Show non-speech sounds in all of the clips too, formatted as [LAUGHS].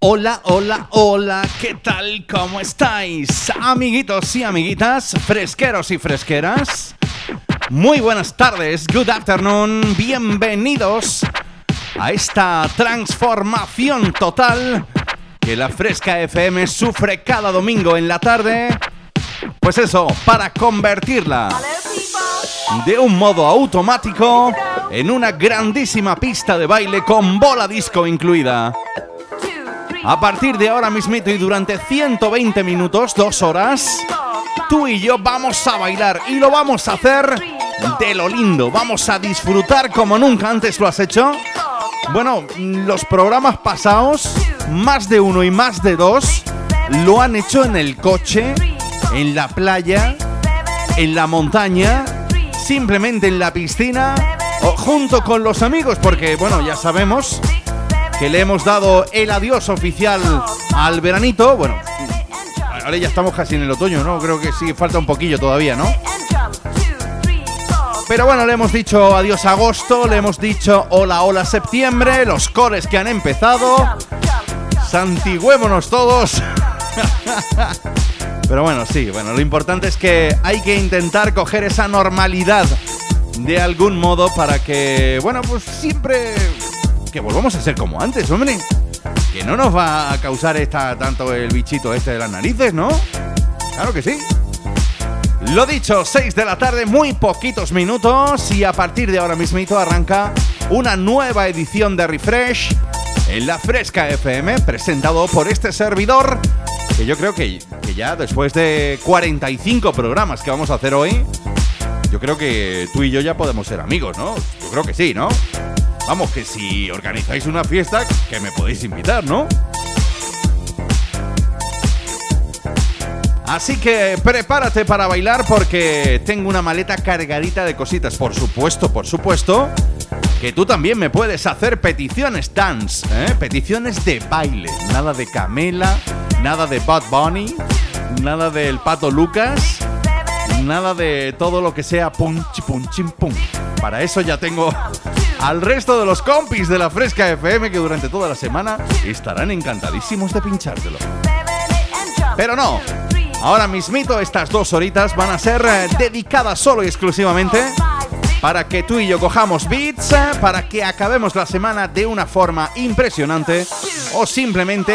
Hola, hola, hola, ¿qué tal? ¿Cómo estáis? Amiguitos y amiguitas, fresqueros y fresqueras. Muy buenas tardes, good afternoon, bienvenidos a esta transformación total que la Fresca FM sufre cada domingo en la tarde. Pues eso, para convertirla de un modo automático en una grandísima pista de baile con bola disco incluida. A partir de ahora mismito y durante 120 minutos, dos horas, tú y yo vamos a bailar y lo vamos a hacer de lo lindo. Vamos a disfrutar como nunca antes lo has hecho. Bueno, los programas pasados, más de uno y más de dos, lo han hecho en el coche, en la playa, en la montaña, simplemente en la piscina o junto con los amigos, porque bueno, ya sabemos que le hemos dado el adiós oficial al veranito. Bueno, ahora ya estamos casi en el otoño, ¿no? Creo que sí, falta un poquillo todavía, ¿no? Pero bueno, le hemos dicho adiós agosto, le hemos dicho hola, hola septiembre, los cores que han empezado. Santigüémonos todos. [LAUGHS] Pero bueno, sí, bueno, lo importante es que hay que intentar coger esa normalidad de algún modo para que, bueno, pues siempre que volvamos a ser como antes, hombre. Que no nos va a causar esta, tanto el bichito este de las narices, ¿no? Claro que sí. Lo dicho, 6 de la tarde, muy poquitos minutos y a partir de ahora mismito arranca una nueva edición de Refresh en la Fresca FM, presentado por este servidor, que yo creo que, que ya después de 45 programas que vamos a hacer hoy, yo creo que tú y yo ya podemos ser amigos, ¿no? Yo creo que sí, ¿no? Vamos, que si organizáis una fiesta, que me podéis invitar, ¿no? Así que prepárate para bailar porque tengo una maleta cargadita de cositas. Por supuesto, por supuesto, que tú también me puedes hacer peticiones dance, ¿eh? peticiones de baile. Nada de Camela, nada de Bad Bunny, nada del Pato Lucas, nada de todo lo que sea pum, pum, pum. Para eso ya tengo al resto de los compis de la Fresca FM que durante toda la semana estarán encantadísimos de pinchártelo. Pero no, ahora mismito estas dos horitas van a ser eh, dedicadas solo y exclusivamente para que tú y yo cojamos beats, eh, para que acabemos la semana de una forma impresionante o simplemente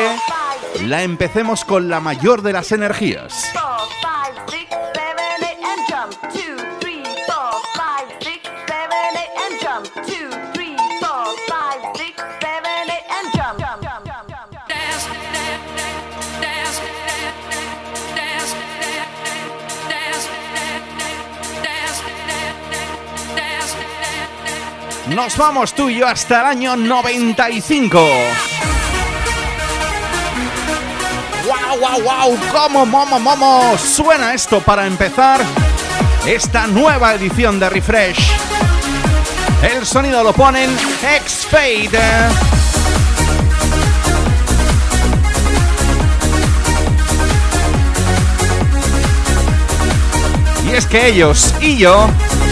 la empecemos con la mayor de las energías. Nos vamos tú y yo hasta el año 95. ¡Wow, wow, wow! ¡Cómo, momo, momo! Suena esto para empezar esta nueva edición de Refresh. El sonido lo ponen X-Fade. Y es que ellos y yo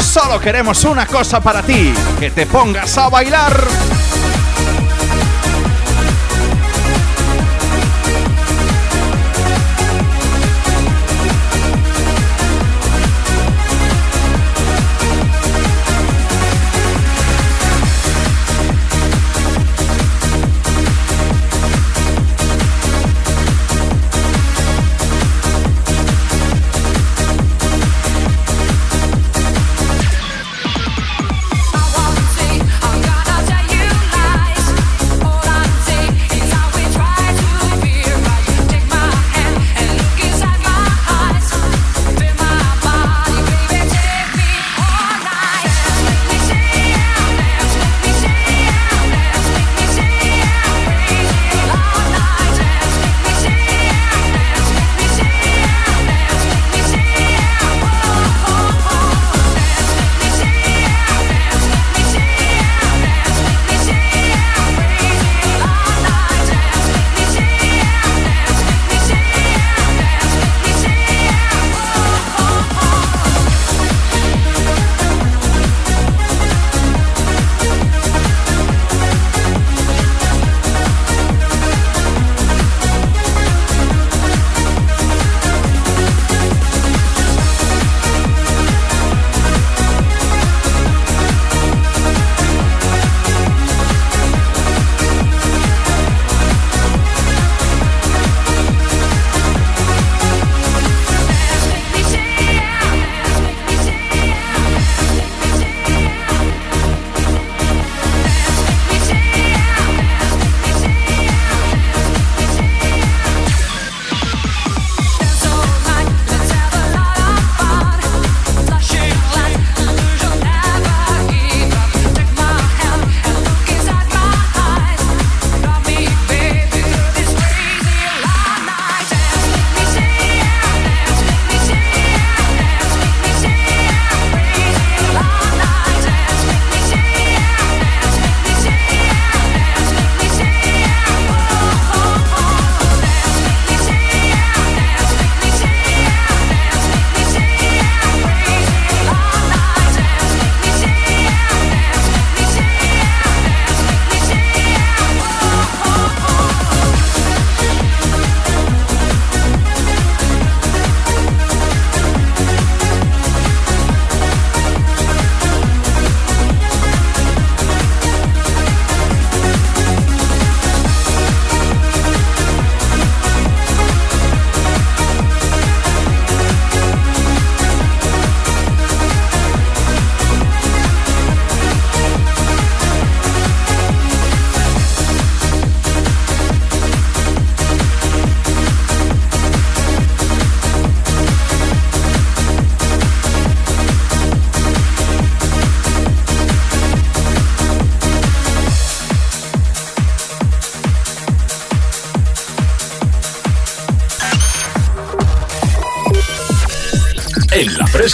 solo queremos una cosa para ti, que te pongas a bailar.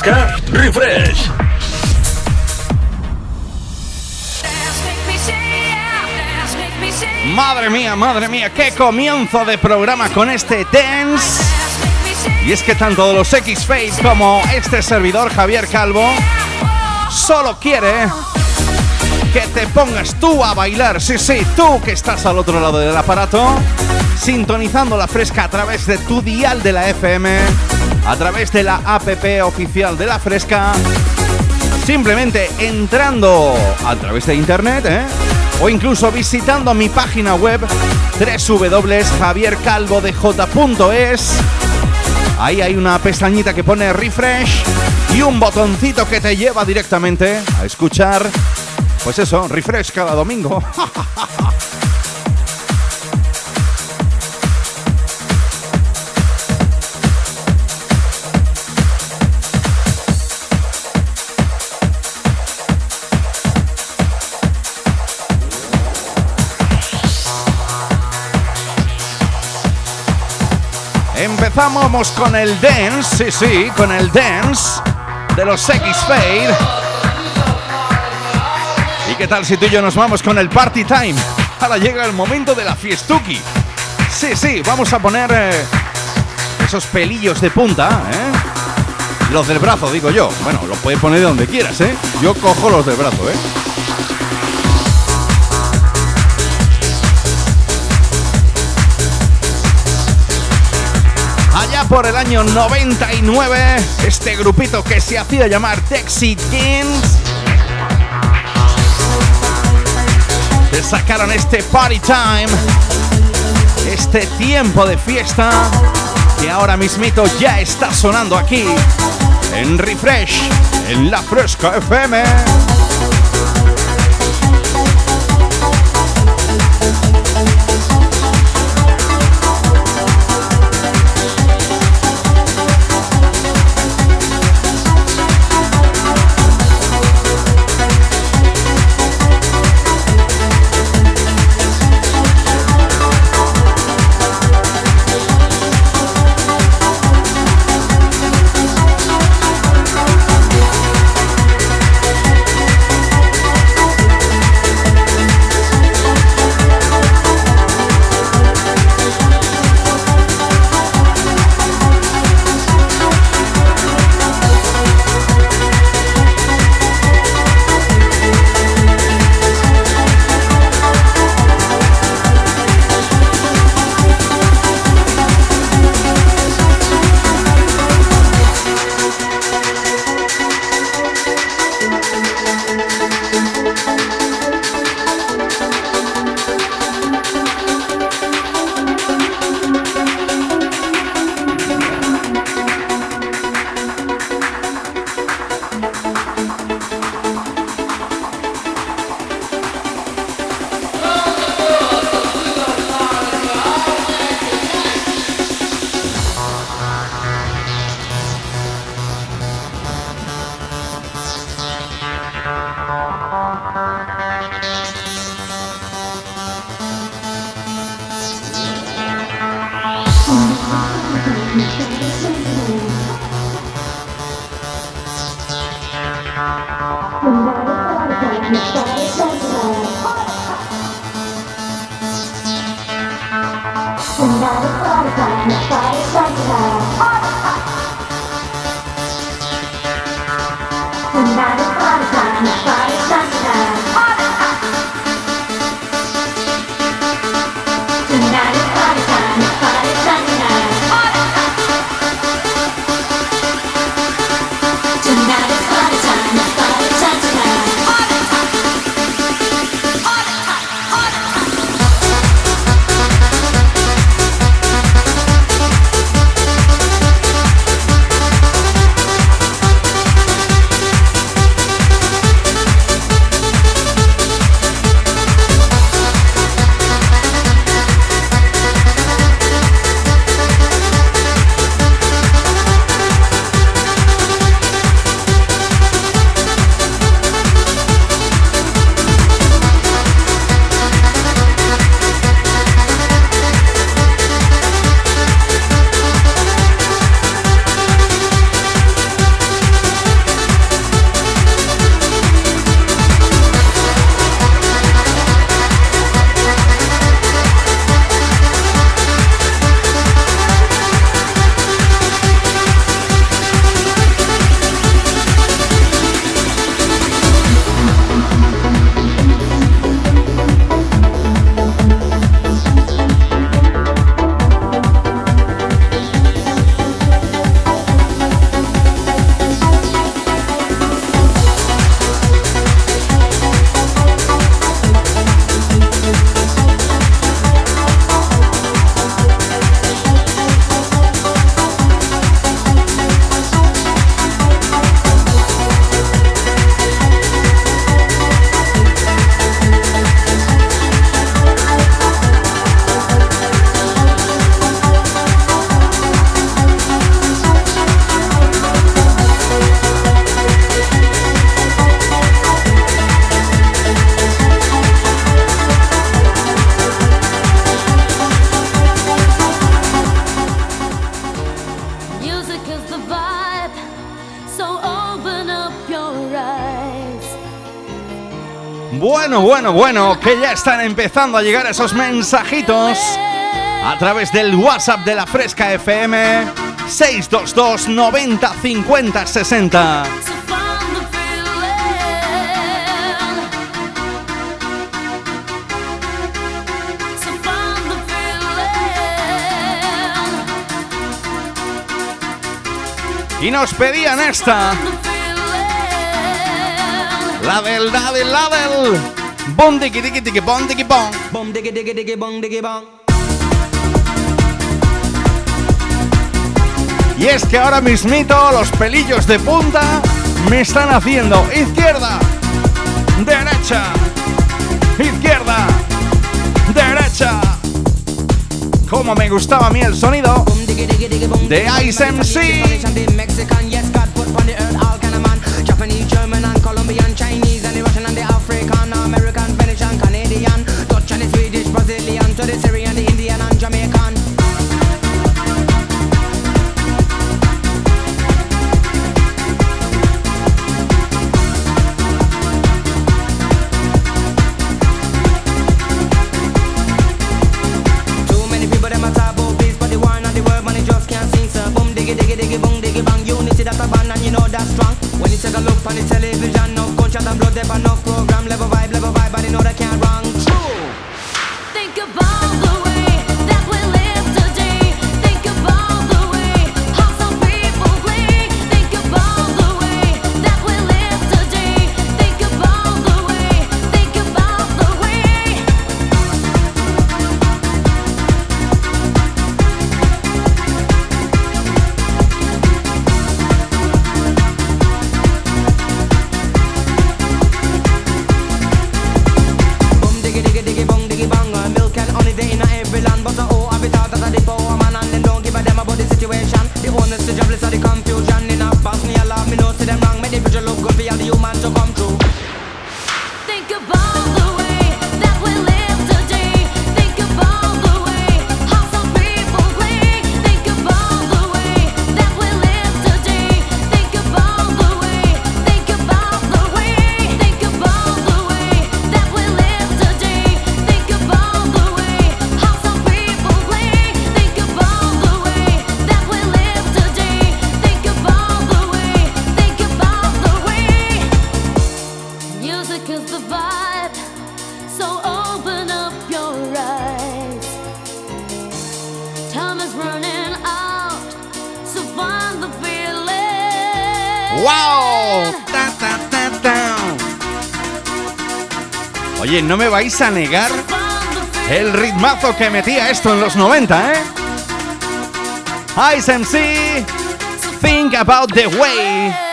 Refresh. Madre mía, madre mía, qué comienzo de programa con este dance. Y es que tanto los X-Fade como este servidor Javier Calvo solo quiere que te pongas tú a bailar. Sí, sí, tú que estás al otro lado del aparato, sintonizando la fresca a través de tu dial de la FM a través de la app oficial de La Fresca, simplemente entrando a través de internet, ¿eh? o incluso visitando mi página web www.javiercalvodej.es. Ahí hay una pestañita que pone refresh y un botoncito que te lleva directamente a escuchar, pues eso, refresh cada domingo. [LAUGHS] Empezamos con el dance, sí, sí, con el dance de los X-Fade. ¿Y qué tal si tú y yo nos vamos con el party time? Ahora llega el momento de la fiestuki. Sí, sí, vamos a poner eh, esos pelillos de punta, ¿eh? Los del brazo, digo yo. Bueno, los puedes poner de donde quieras, ¿eh? Yo cojo los del brazo, ¿eh? Por el año 99, este grupito que se hacía llamar Texi Teens te sacaron este Party Time, este tiempo de fiesta que ahora mismito ya está sonando aquí en Refresh, en la Fresca FM. Bueno, bueno, que ya están empezando a llegar esos mensajitos a través del WhatsApp de la Fresca FM 622 90 50 60. Y nos pedían esta. La del, la del, la del. Bom digi digi digi bom digi bom. Bom digi digi digi bom digi bom. Y es que ahora mismito los pelillos de punta me están haciendo izquierda, derecha, izquierda, derecha. Como me gustaba a mí el sonido de Ice MC. On the television, no konča blood, they've nov program, Level vibe, level vibe. Oye, no me vais a negar el ritmazo que metía esto en los 90, ¿eh? Ice MC, think about the way.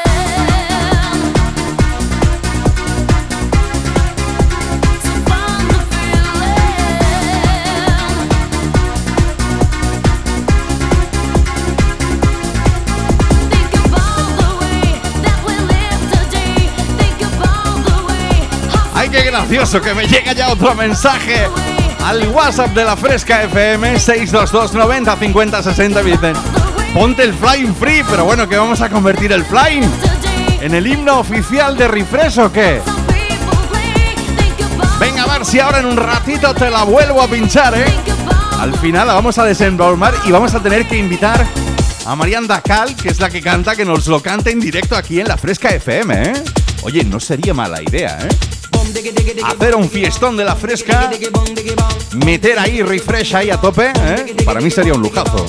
Qué gracioso! Que me llega ya otro mensaje al WhatsApp de la Fresca FM 622 90 50 60 me dicen ponte el Flying Free, pero bueno, que vamos a convertir el Flying en el himno oficial de Refresh o qué? Venga, a ver si ahora en un ratito te la vuelvo a pinchar, ¿eh? Al final la vamos a desembolmar y vamos a tener que invitar a Marian Dacal, que es la que canta, que nos lo cante en directo aquí en la Fresca FM, ¿eh? Oye, no sería mala idea, ¿eh? Hacer un fiestón de la fresca, meter ahí refresh ahí a tope, ¿eh? para mí sería un lujazo.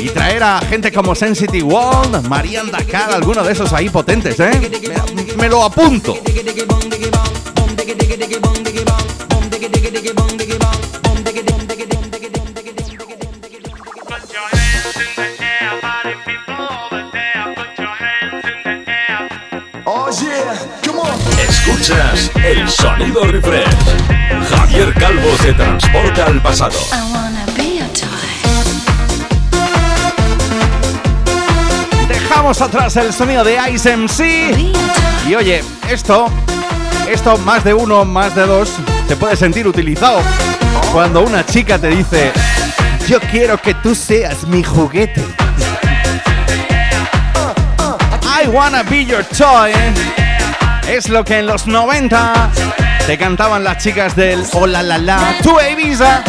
Y traer a gente como Sensitive World, Marian Dakar, alguno de esos ahí potentes, ¿eh? Me lo apunto. Escuchas el sonido refresh. Javier Calvo te transporta al pasado. I wanna be a toy. Dejamos atrás el sonido de Ice MC. Y oye, esto, esto más de uno, más de dos, se puede sentir utilizado cuando una chica te dice, yo quiero que tú seas mi juguete. I wanna be your toy. Es lo que en los 90 te cantaban las chicas del Hola la la, tu Ibiza.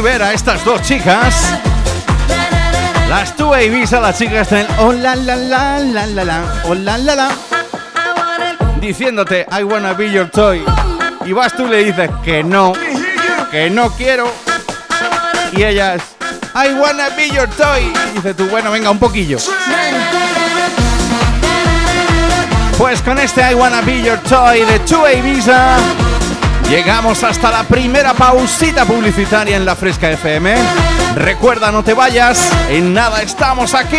Ver a estas dos chicas. Las two Ibiza, las chicas del oh la la la la oh la la la, diciéndote I wanna be your toy. Y vas tú le dices que no, que no quiero. Y ellas I wanna be your toy. Dice tú, bueno, venga, un poquillo. Pues con este I wanna be your toy de Two Ibiza. Llegamos hasta la primera pausita publicitaria en la Fresca FM. Recuerda, no te vayas, en nada estamos aquí.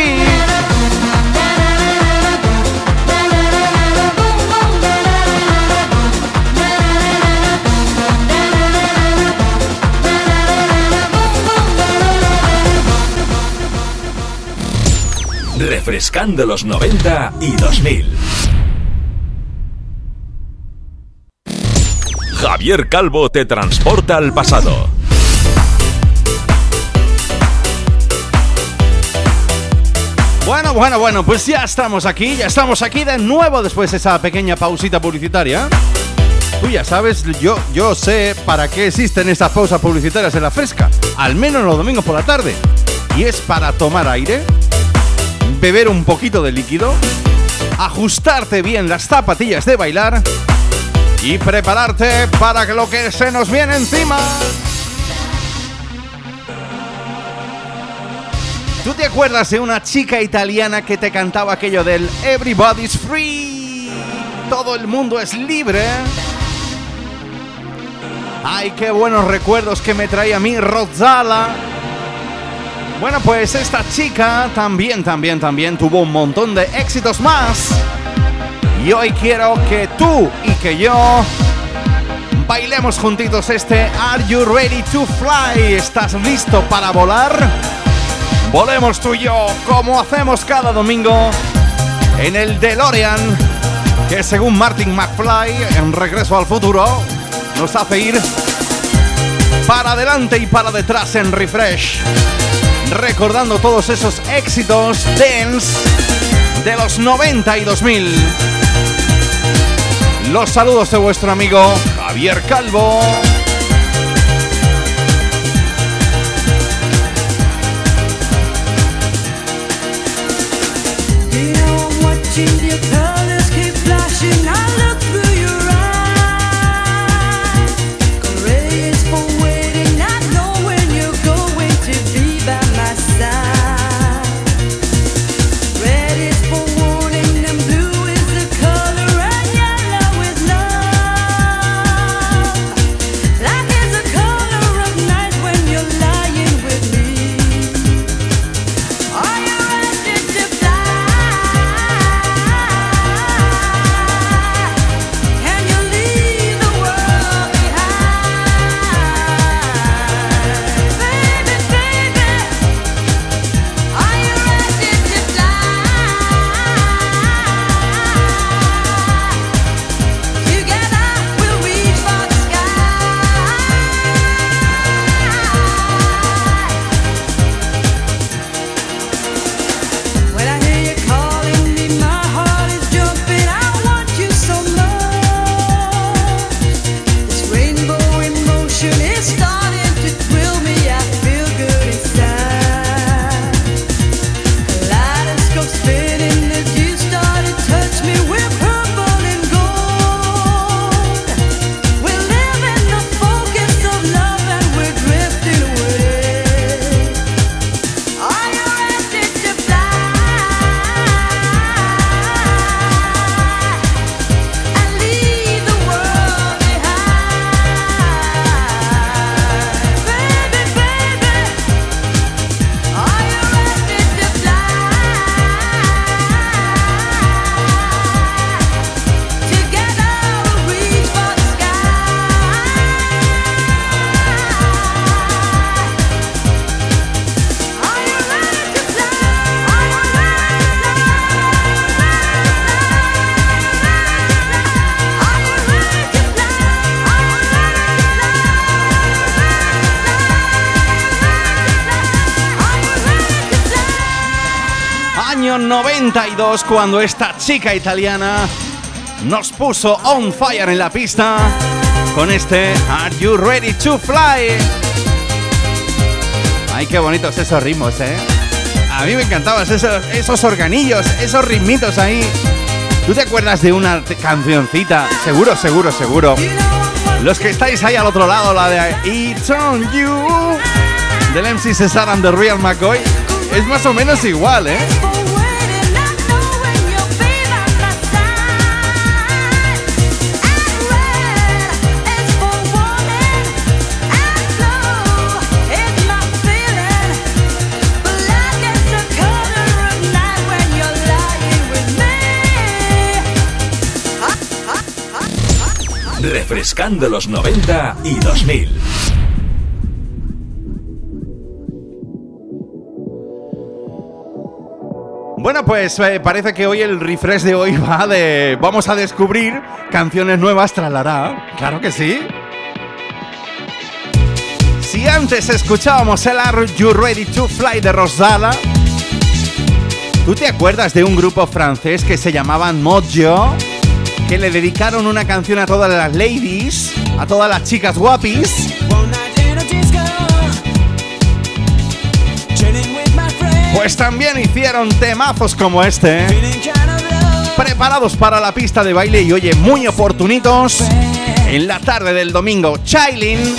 Refrescando los 90 y 2000. Javier Calvo te transporta al pasado. Bueno, bueno, bueno, pues ya estamos aquí, ya estamos aquí de nuevo después de esa pequeña pausita publicitaria. Tú ya sabes, yo, yo sé para qué existen estas pausas publicitarias en la fresca, al menos los domingos por la tarde. Y es para tomar aire, beber un poquito de líquido, ajustarte bien las zapatillas de bailar y prepararte para lo que se nos viene encima. ¿Tú te acuerdas de una chica italiana que te cantaba aquello del Everybody's Free? Todo el mundo es libre. Ay, qué buenos recuerdos que me traía a mí Rozala. Bueno, pues esta chica también, también, también tuvo un montón de éxitos más. Y hoy quiero que tú y que yo bailemos juntitos este Are You Ready to Fly? ¿Estás listo para volar? Volemos tú y yo como hacemos cada domingo en el DeLorean, que según Martin McFly en Regreso al Futuro nos hace ir para adelante y para detrás en refresh, recordando todos esos éxitos dance de los 90 y 2000. Los saludos de vuestro amigo Javier Calvo. 92 cuando esta chica italiana nos puso on fire en la pista con este Are You Ready to Fly? Ay, qué bonitos esos ritmos, ¿eh? A mí me encantaban esos, esos organillos, esos ritmitos ahí. ¿Tú te acuerdas de una cancioncita? Seguro, seguro, seguro. Los que estáis ahí al otro lado, la de It's on You del MC Cesar and the Real McCoy, es más o menos igual, ¿eh? Refrescando los 90 y 2000. Bueno, pues eh, parece que hoy el refresh de hoy [LAUGHS] va de. Vamos a descubrir canciones nuevas, tralará. Claro que sí. Si antes escuchábamos el Are You Ready to Fly de Rosala, ¿tú te acuerdas de un grupo francés que se llamaban Mojo? Que le dedicaron una canción a todas las ladies, a todas las chicas guapis. Pues también hicieron temazos como este. Preparados para la pista de baile y oye, muy oportunitos. En la tarde del domingo, Chailin.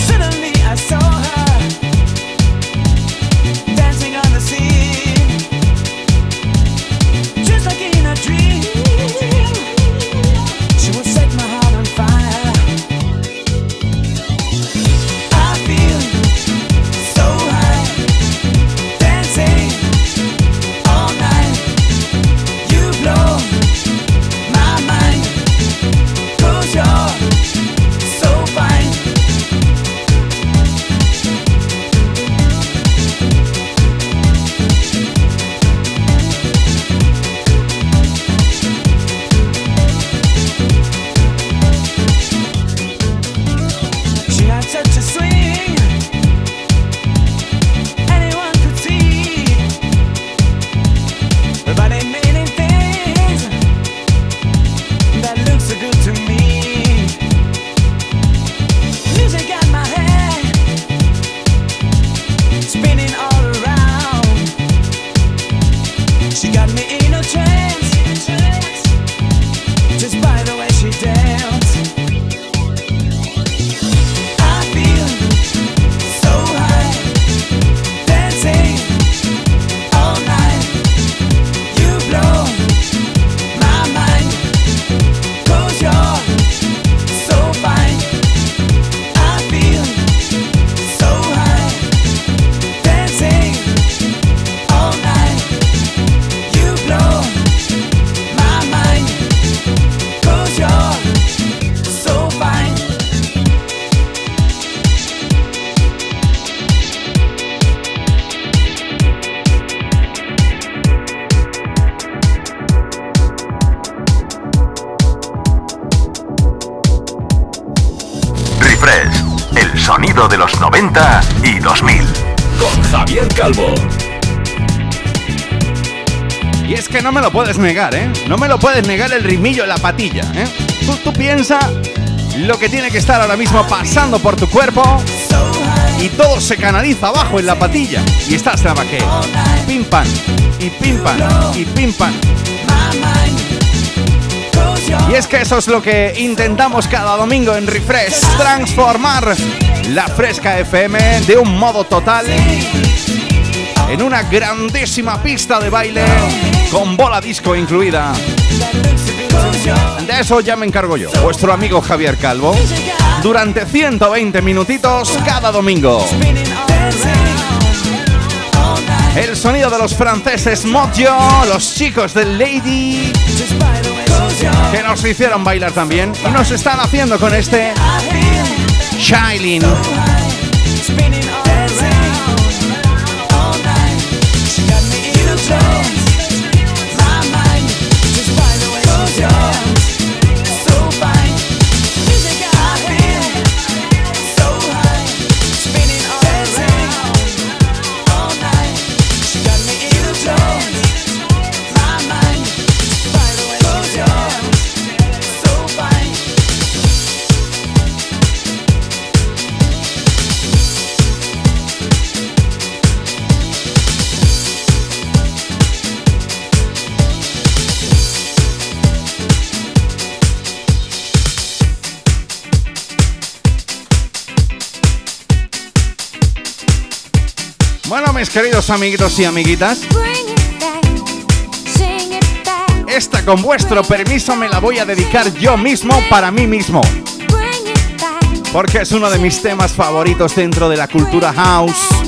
Me lo puedes negar, ¿eh? No me lo puedes negar el ritmillo la patilla, ¿eh? Tú, tú piensa lo que tiene que estar ahora mismo pasando por tu cuerpo y todo se canaliza abajo en la patilla. Y estás más que pim pam, y pim pam, y pim pam. Y es que eso es lo que intentamos cada domingo en Refresh, transformar la fresca FM de un modo total en una grandísima pista de baile con bola disco incluida. De eso ya me encargo yo, vuestro amigo Javier Calvo, durante 120 minutitos cada domingo. El sonido de los franceses Mojo, los chicos del Lady, que nos hicieron bailar también y nos están haciendo con este Shining. Pues, queridos amiguitos y amiguitas. Esta con vuestro permiso me la voy a dedicar yo mismo para mí mismo. Porque es uno de mis temas favoritos dentro de la cultura house.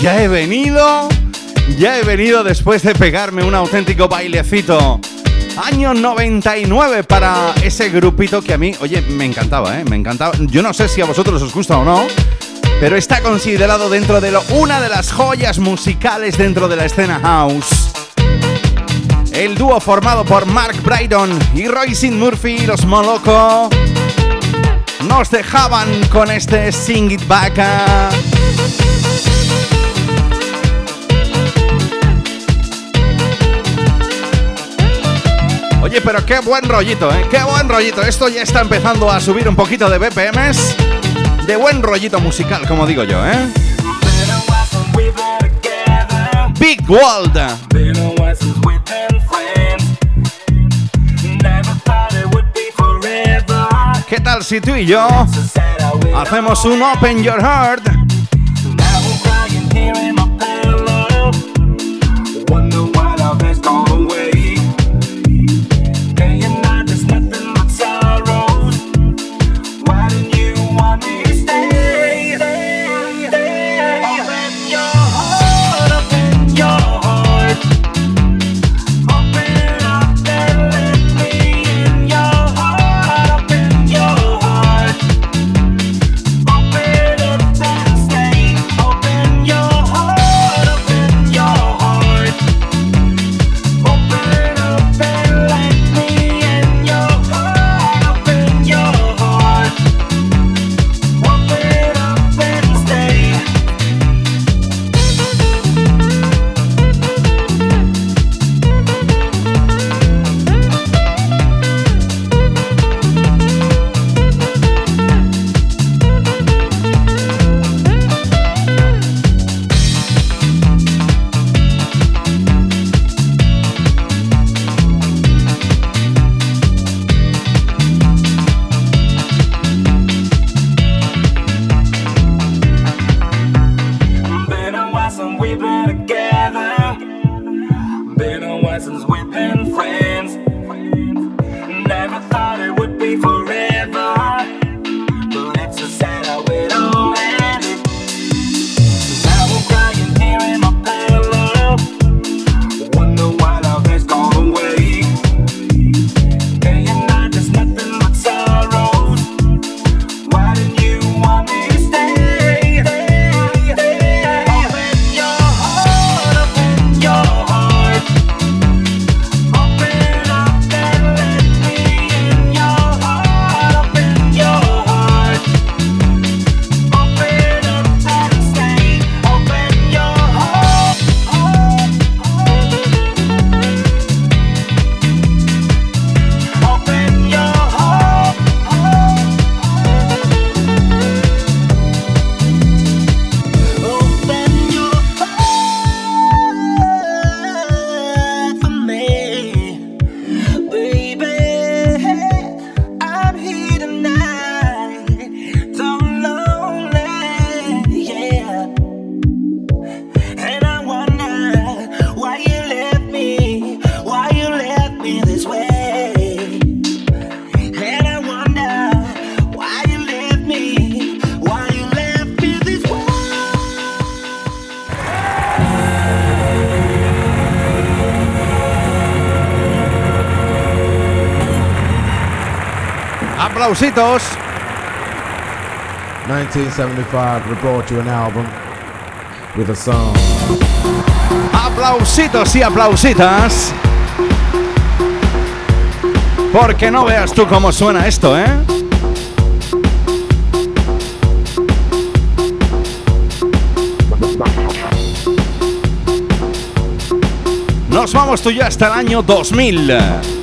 ya he venido, ya he venido después de pegarme un auténtico bailecito. Año 99 para ese grupito que a mí, oye, me encantaba, ¿eh? Me encantaba. Yo no sé si a vosotros os gusta o no, pero está considerado dentro de lo, una de las joyas musicales dentro de la escena house. El dúo formado por Mark Brydon y Royce Murphy, los Moloco, nos dejaban con este Sing It Back. Oye, pero qué buen rollito, ¿eh? Qué buen rollito. Esto ya está empezando a subir un poquito de BPMs. De buen rollito musical, como digo yo, ¿eh? Big World. ¿Qué tal si tú y yo hacemos un Open Your Heart? aplausitos. 1975 brought you an album with a song. Aplausitos y aplausitas. Porque no veas tú cómo suena esto, ¿eh? Nos vamos tú ya hasta el año 2000.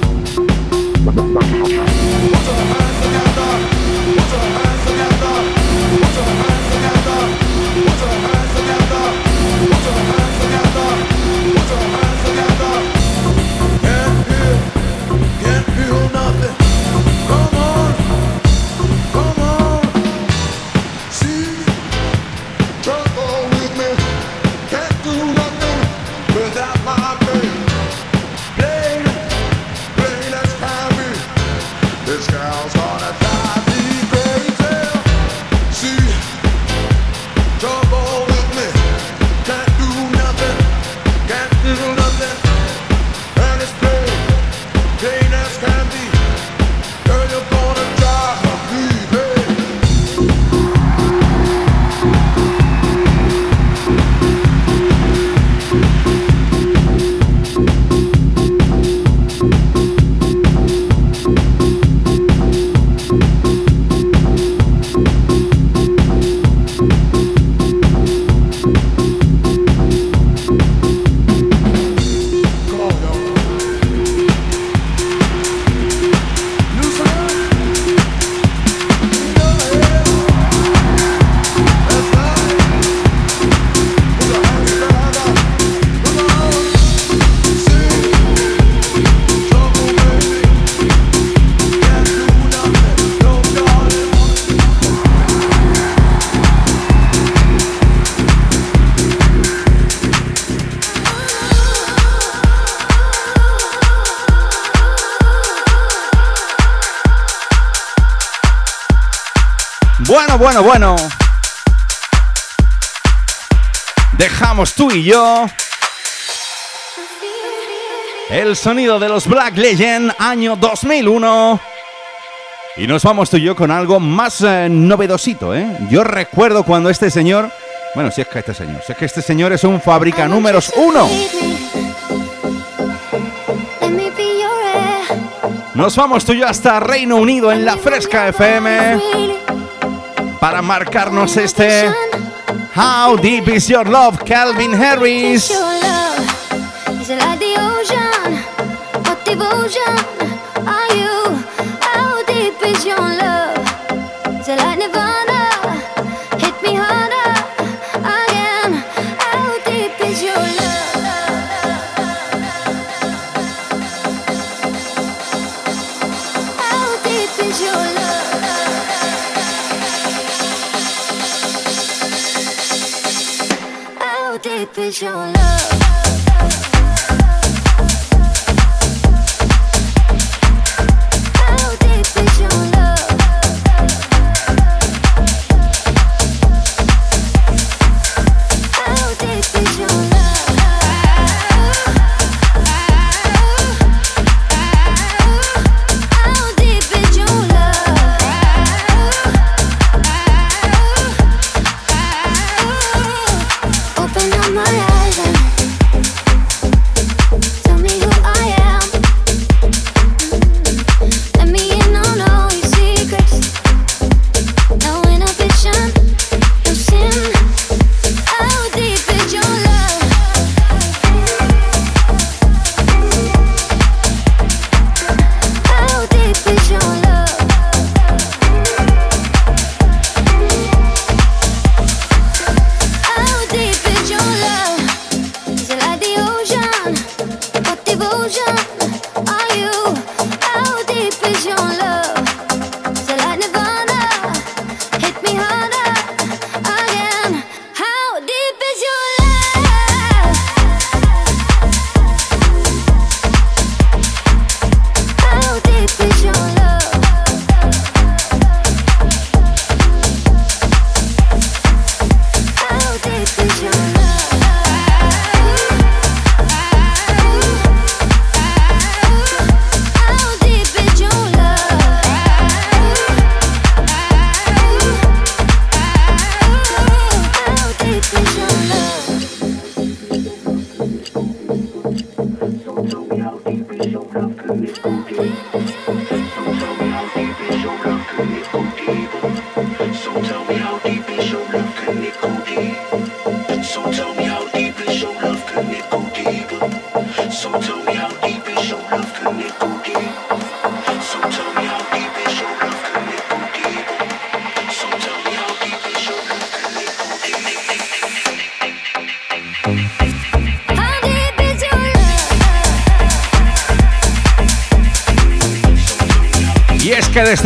bueno, bueno. Dejamos tú y yo el sonido de los Black Legend año 2001. Y nos vamos tú y yo con algo más eh, novedosito. ¿eh? Yo recuerdo cuando este señor, bueno, si es que este señor, si es que este señor es un fábrica números uno. Nos vamos tú y yo hasta Reino Unido en la Fresca FM para marcarnos este How Deep Is Your Love, Calvin Harris. is your love.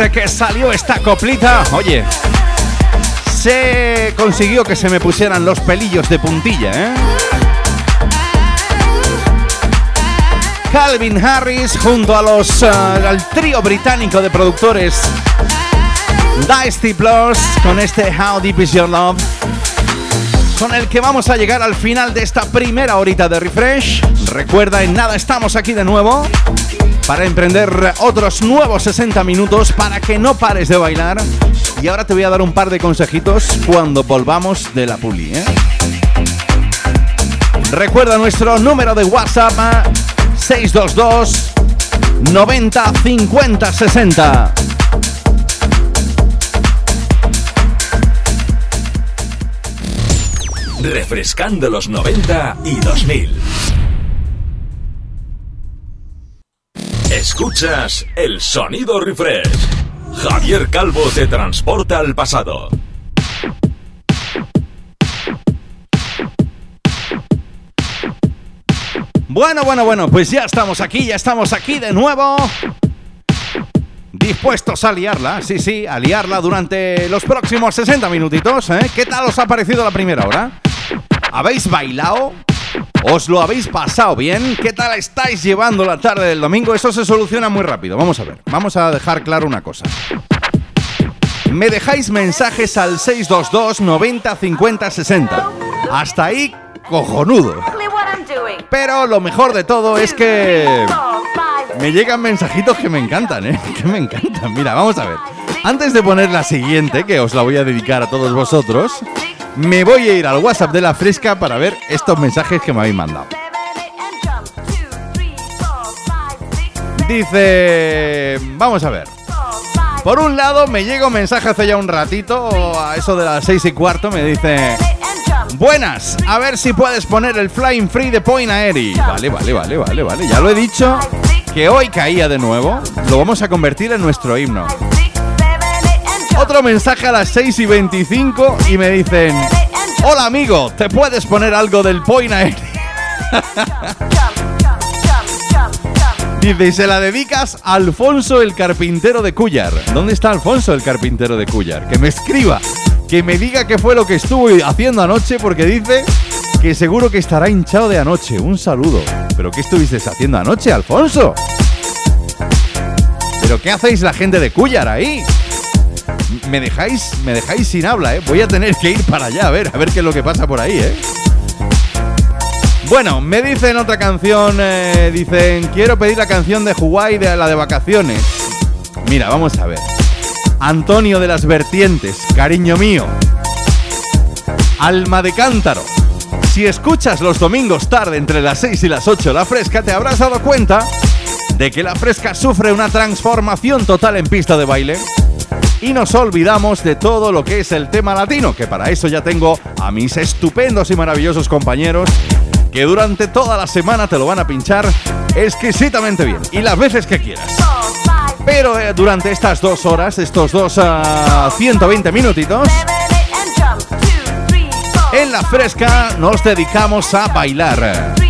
Que salió esta coplita, oye, se consiguió que se me pusieran los pelillos de puntilla, ¿eh? Calvin Harris junto a los ah, al trío británico de productores Dicey Plus con este How Deep Is Your Love con el que vamos a llegar al final de esta primera horita de refresh. Recuerda, en nada estamos aquí de nuevo para emprender otros nuevos 60 minutos para que no pares de bailar. Y ahora te voy a dar un par de consejitos cuando volvamos de la puli. ¿eh? Recuerda nuestro número de WhatsApp ¿eh? 622 90 50 60. Refrescando los 90 y 2000. Escuchas el sonido refresh. Javier Calvo te transporta al pasado. Bueno, bueno, bueno, pues ya estamos aquí, ya estamos aquí de nuevo. Dispuestos a liarla, sí, sí, a liarla durante los próximos 60 minutitos. ¿eh? ¿Qué tal os ha parecido la primera hora? ¿Habéis bailado? ¿Os lo habéis pasado bien? ¿Qué tal estáis llevando la tarde del domingo? Eso se soluciona muy rápido. Vamos a ver, vamos a dejar claro una cosa. Me dejáis mensajes al 622 90 50 60. Hasta ahí, cojonudo. Pero lo mejor de todo es que me llegan mensajitos que me encantan, ¿eh? [LAUGHS] Que me encantan. Mira, vamos a ver. Antes de poner la siguiente, que os la voy a dedicar a todos vosotros, me voy a ir al WhatsApp de la fresca para ver estos mensajes que me habéis mandado. Dice... Vamos a ver. Por un lado, me llega un mensaje hace ya un ratito, a eso de las seis y cuarto, me dice... Buenas, a ver si puedes poner el Flying Free de Point Aeri. Vale, vale, vale, vale, vale. Ya lo he dicho que hoy caía de nuevo. Lo vamos a convertir en nuestro himno. Otro mensaje a las 6 y 25 y me dicen: Hola amigo, ¿te puedes poner algo del Point? [LAUGHS] Dice, y se la dedicas a Alfonso el carpintero de Cuyar. ¿Dónde está Alfonso el carpintero de Cuyar? Que me escriba, que me diga qué fue lo que estuvo haciendo anoche, porque dice que seguro que estará hinchado de anoche. Un saludo. ¿Pero qué estuviste haciendo anoche, Alfonso? ¿Pero qué hacéis la gente de Cuyar ahí? Me dejáis, me dejáis sin habla, ¿eh? Voy a tener que ir para allá a ver, a ver qué es lo que pasa por ahí, ¿eh? Bueno, me dicen otra canción, eh, dicen, quiero pedir la canción de Huawei de la de vacaciones. Mira, vamos a ver. Antonio de las Vertientes, cariño mío. Alma de cántaro. Si escuchas los domingos tarde entre las 6 y las 8 la fresca, te habrás dado cuenta de que la fresca sufre una transformación total en pista de baile. Y nos olvidamos de todo lo que es el tema latino, que para eso ya tengo a mis estupendos y maravillosos compañeros que durante toda la semana te lo van a pinchar exquisitamente bien y las veces que quieras. Pero eh, durante estas dos horas, estos dos ah, 120 minutitos, en la fresca nos dedicamos a bailar.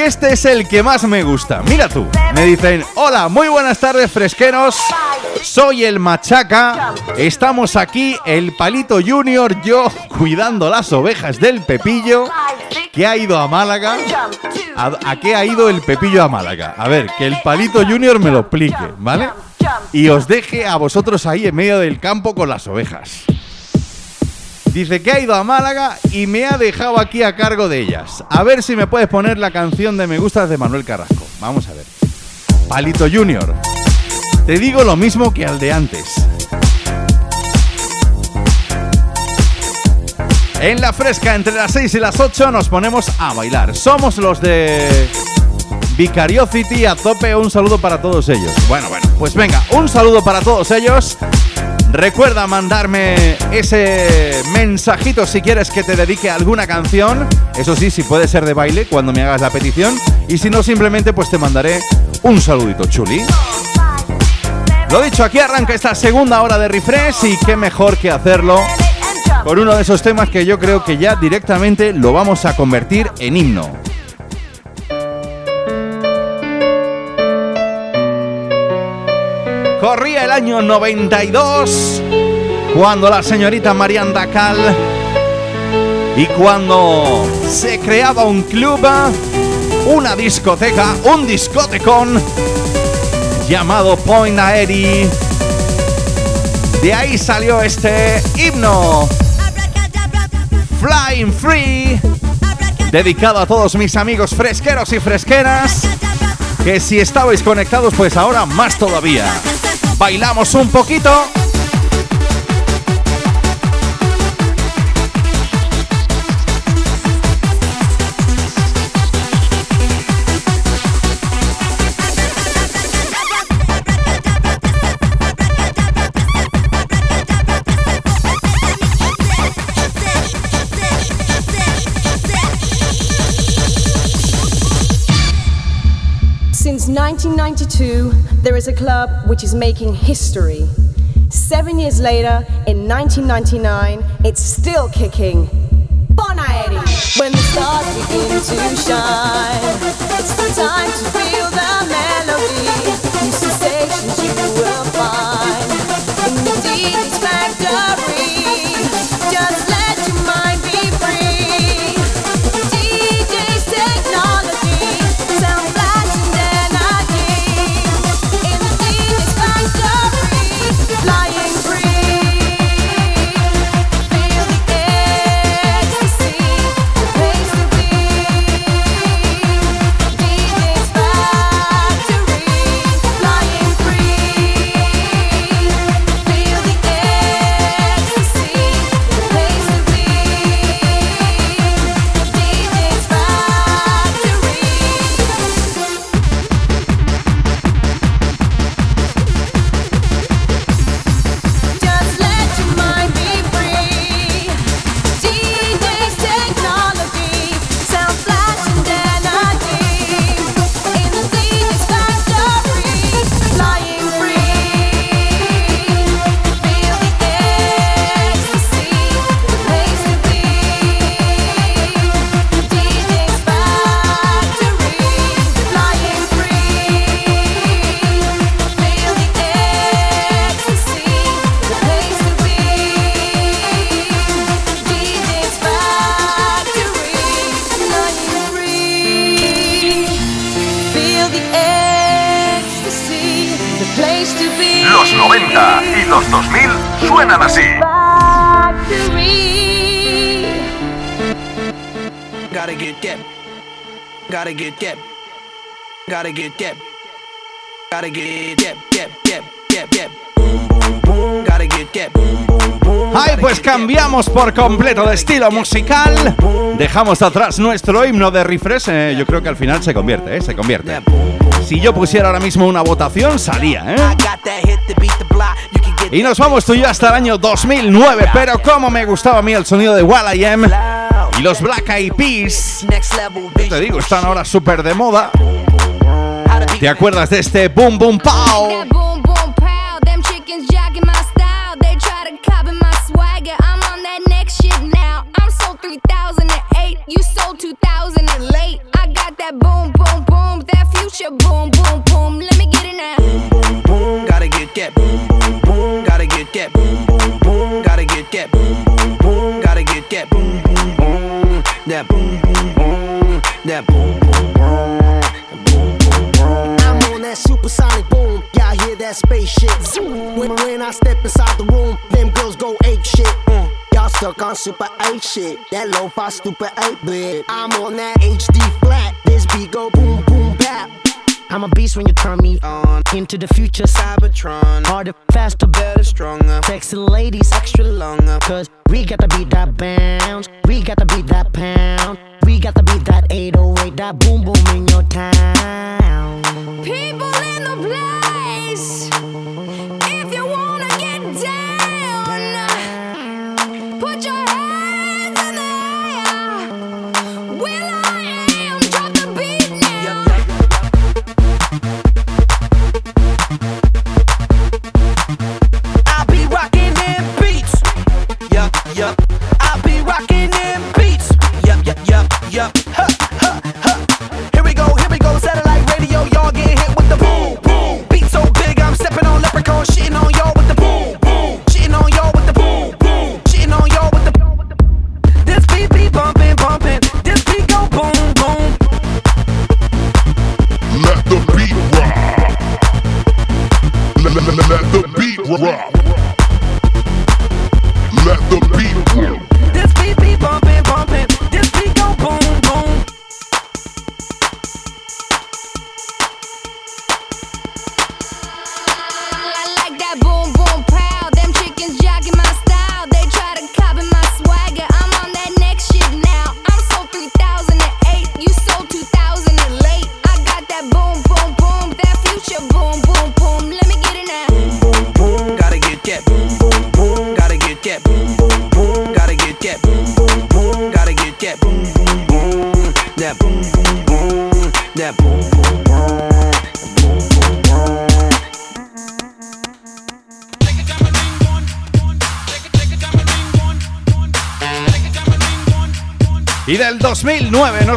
Este es el que más me gusta. Mira tú. Me dicen, hola, muy buenas tardes, fresqueros. Soy el Machaca. Estamos aquí, el Palito Junior, yo [LAUGHS] cuidando las ovejas del Pepillo, que ha ido a Málaga. ¿A, a qué ha ido el Pepillo a Málaga? A ver, que el Palito Junior me lo explique, ¿vale? Y os deje a vosotros ahí en medio del campo con las ovejas. Dice que ha ido a Málaga y me ha dejado aquí a cargo de ellas. A ver si me puedes poner la canción de Me Gustas de Manuel Carrasco. Vamos a ver. Palito Junior. Te digo lo mismo que al de antes. En la fresca, entre las 6 y las 8, nos ponemos a bailar. Somos los de Vicariocity a tope. Un saludo para todos ellos. Bueno, bueno, pues venga, un saludo para todos ellos. Recuerda mandarme ese mensajito si quieres que te dedique alguna canción. Eso sí, si puede ser de baile cuando me hagas la petición. Y si no, simplemente pues te mandaré un saludito chuli. Lo dicho, aquí arranca esta segunda hora de refresh y qué mejor que hacerlo con uno de esos temas que yo creo que ya directamente lo vamos a convertir en himno. Corría el año 92 cuando la señorita Marian Dacal y cuando se creaba un club, una discoteca, un discotecón llamado Point Aeri. De ahí salió este himno Flying Free, dedicado a todos mis amigos fresqueros y fresqueras, que si estabais conectados, pues ahora más todavía. Bailamos un poquito. Since 1992, there is a club which is making history. Seven years later, in 1999, it's still kicking. Bonaeri! When the stars begin to shine, it's the time to feel the Gotta get that. Gotta get that. That. That. That. That. Boom, boom, boom. Gotta get that. Boom, boom, boom. Ay, pues cambiamos por completo de estilo musical. Dejamos atrás nuestro himno de refresh. eh, yo creo que al final se convierte, ¿eh? Se convierte. Si yo pusiera ahora mismo una votación, salía, ¿eh? I Y nos vamos tú y yo hasta el año 2009. Pero como me gustaba a mí el sonido de Will.i.am y los Black Eyed Peas. Te digo, están ahora súper de moda. ¿Te acuerdas de este Boom Boom Pow? Out the room, them girls go ape shit. Mm. Y'all stuck on super 8 shit. That lo-fi stupid 8 bit. I'm on that HD flat. This beat go boom boom bap. I'm a beast when you turn me on. Into the future, Cybertron. Harder, faster, better, stronger. Sexy ladies, extra longer. Cause we got to beat that bounce. We got to beat that pound. We got to beat that 808, that boom boom in your town. People in the place. If you wanna get down, put your up.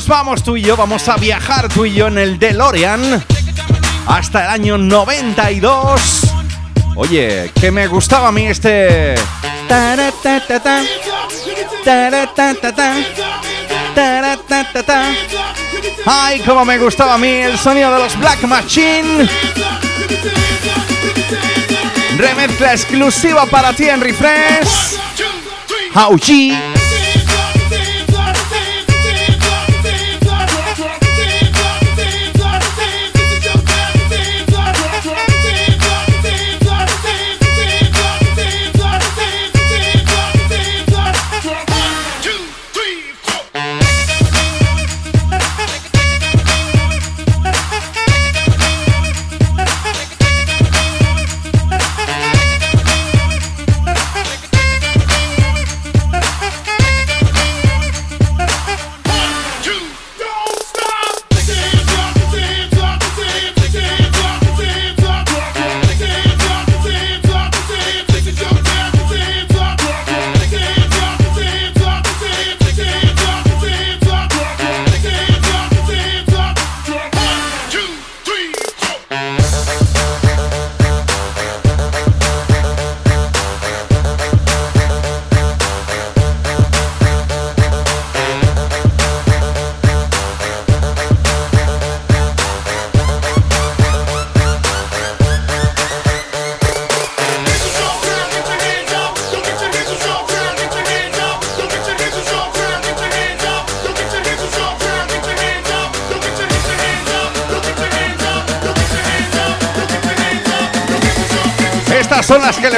Nos vamos tú y yo, vamos a viajar tú y yo en el DeLorean hasta el año 92. Oye, que me gustaba a mí este... Ay, como me gustaba a mí el sonido de los Black Machine. Remezcla exclusiva para ti en Refresh. Hauji.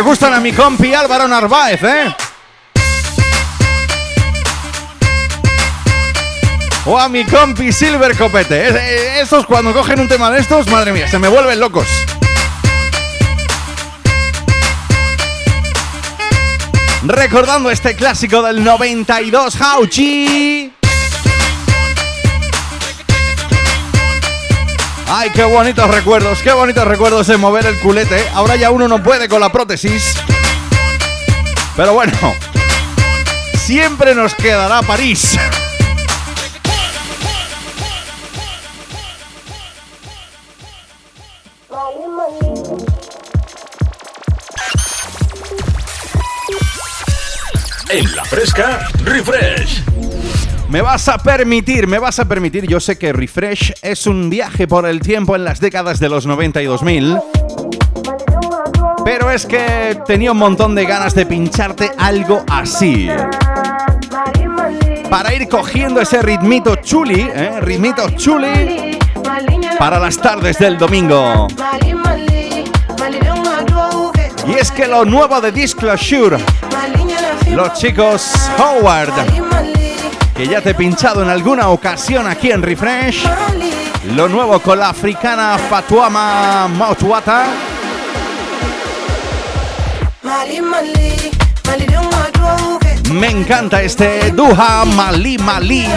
Gustan a mi compi Álvaro Narváez, ¿eh? O a mi compi Silver Copete. Es- eh, Estos cuando cogen un tema de estos, madre mía, se me vuelven locos. Recordando este clásico del 92, Hauchi. Ay, qué bonitos recuerdos, qué bonitos recuerdos de mover el culete. Ahora ya uno no puede con la prótesis. Pero bueno, siempre nos quedará París. En la fresca, refresh. Me vas a permitir, me vas a permitir, yo sé que Refresh es un viaje por el tiempo en las décadas de los 90 y 2000. Pero es que tenía un montón de ganas de pincharte algo así. Para ir cogiendo ese ritmito chuli, ¿eh? ritmito chuli para las tardes del domingo. Y es que lo nuevo de Disclosure, los chicos Howard, que ya te he pinchado en alguna ocasión aquí en Refresh, lo nuevo con la africana Fatuama Mautwata. Me encanta este Duha Mali Mali.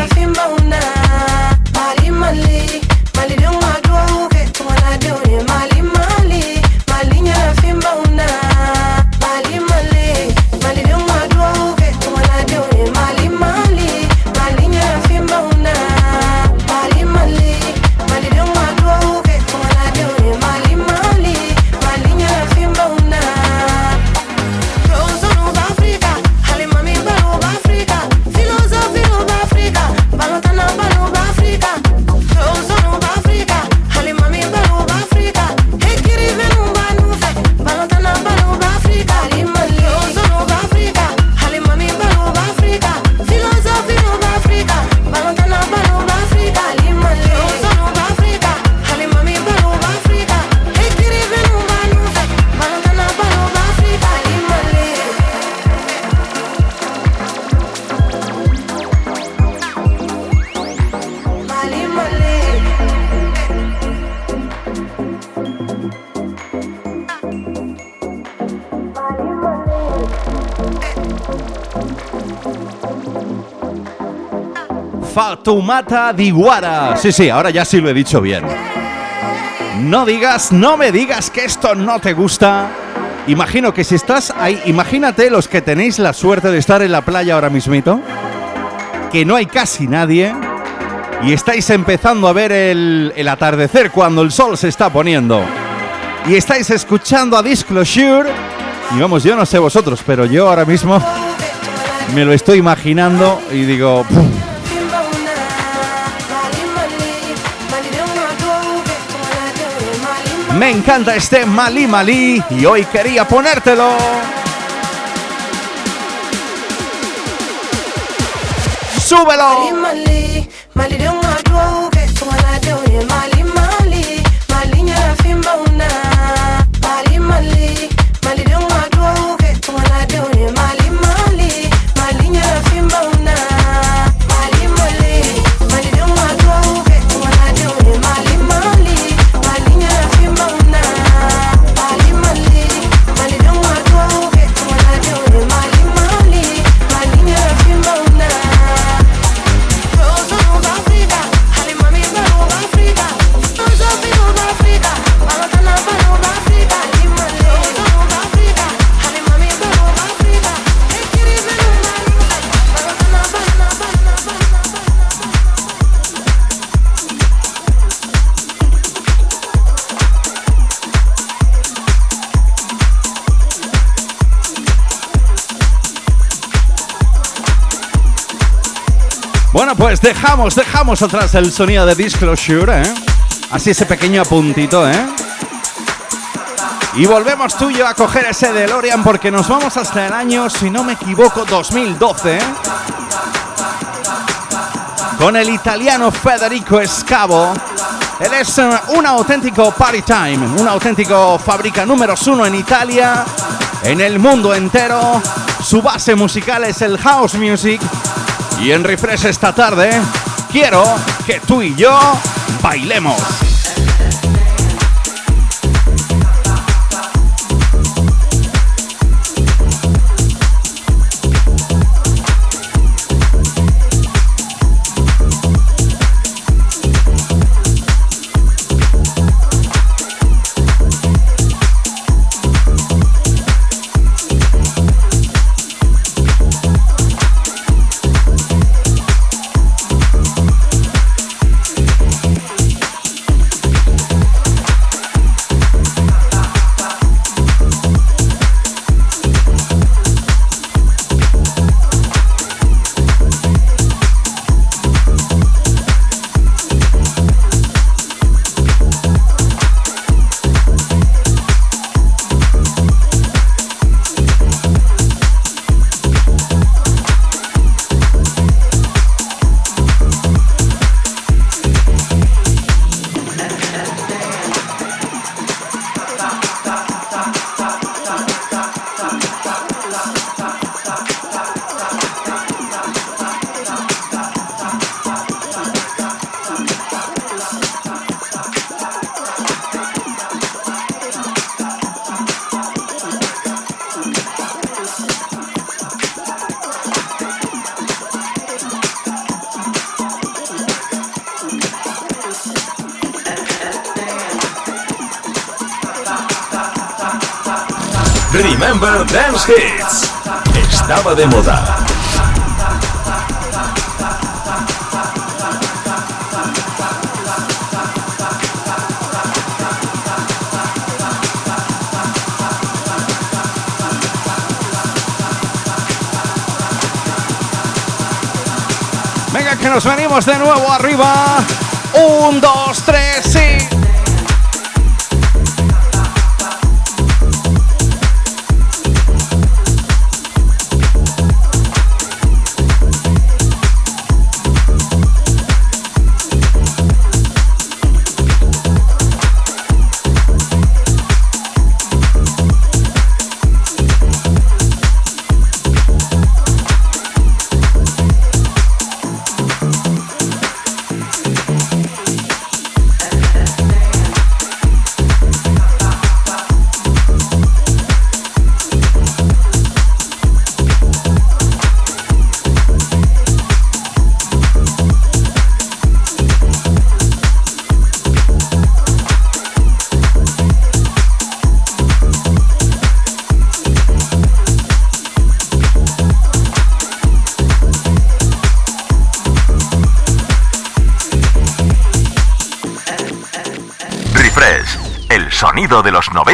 Fatumata Diguara. Sí, sí, ahora ya sí lo he dicho bien. No digas, no me digas que esto no te gusta. Imagino que si estás ahí, imagínate los que tenéis la suerte de estar en la playa ahora mismito, que no hay casi nadie y estáis empezando a ver el, atardecer cuando el sol se está poniendo y estáis escuchando a Disclosure y vamos, yo no sé vosotros, pero yo ahora mismo me lo estoy imaginando y digo. Me encanta este Malí Malí y hoy quería ponértelo. ¡Súbelo! Bueno, pues dejamos, dejamos atrás el sonido de Disclosure, ¿eh? Así ese pequeño apuntito, ¿eh? Y volvemos tú y yo a coger ese DeLorean porque nos vamos hasta el año, si no me equivoco, 2012, ¿eh? Con el italiano Federico Scavo. Él es eh, un auténtico party time, un auténtico fábrica número uno en Italia, en el mundo entero. Su base musical es el house music. Y en Refresh esta tarde, quiero que tú y yo bailemos. Venga, que nos venimos de nuevo arriba. Un, dos, tres, sí.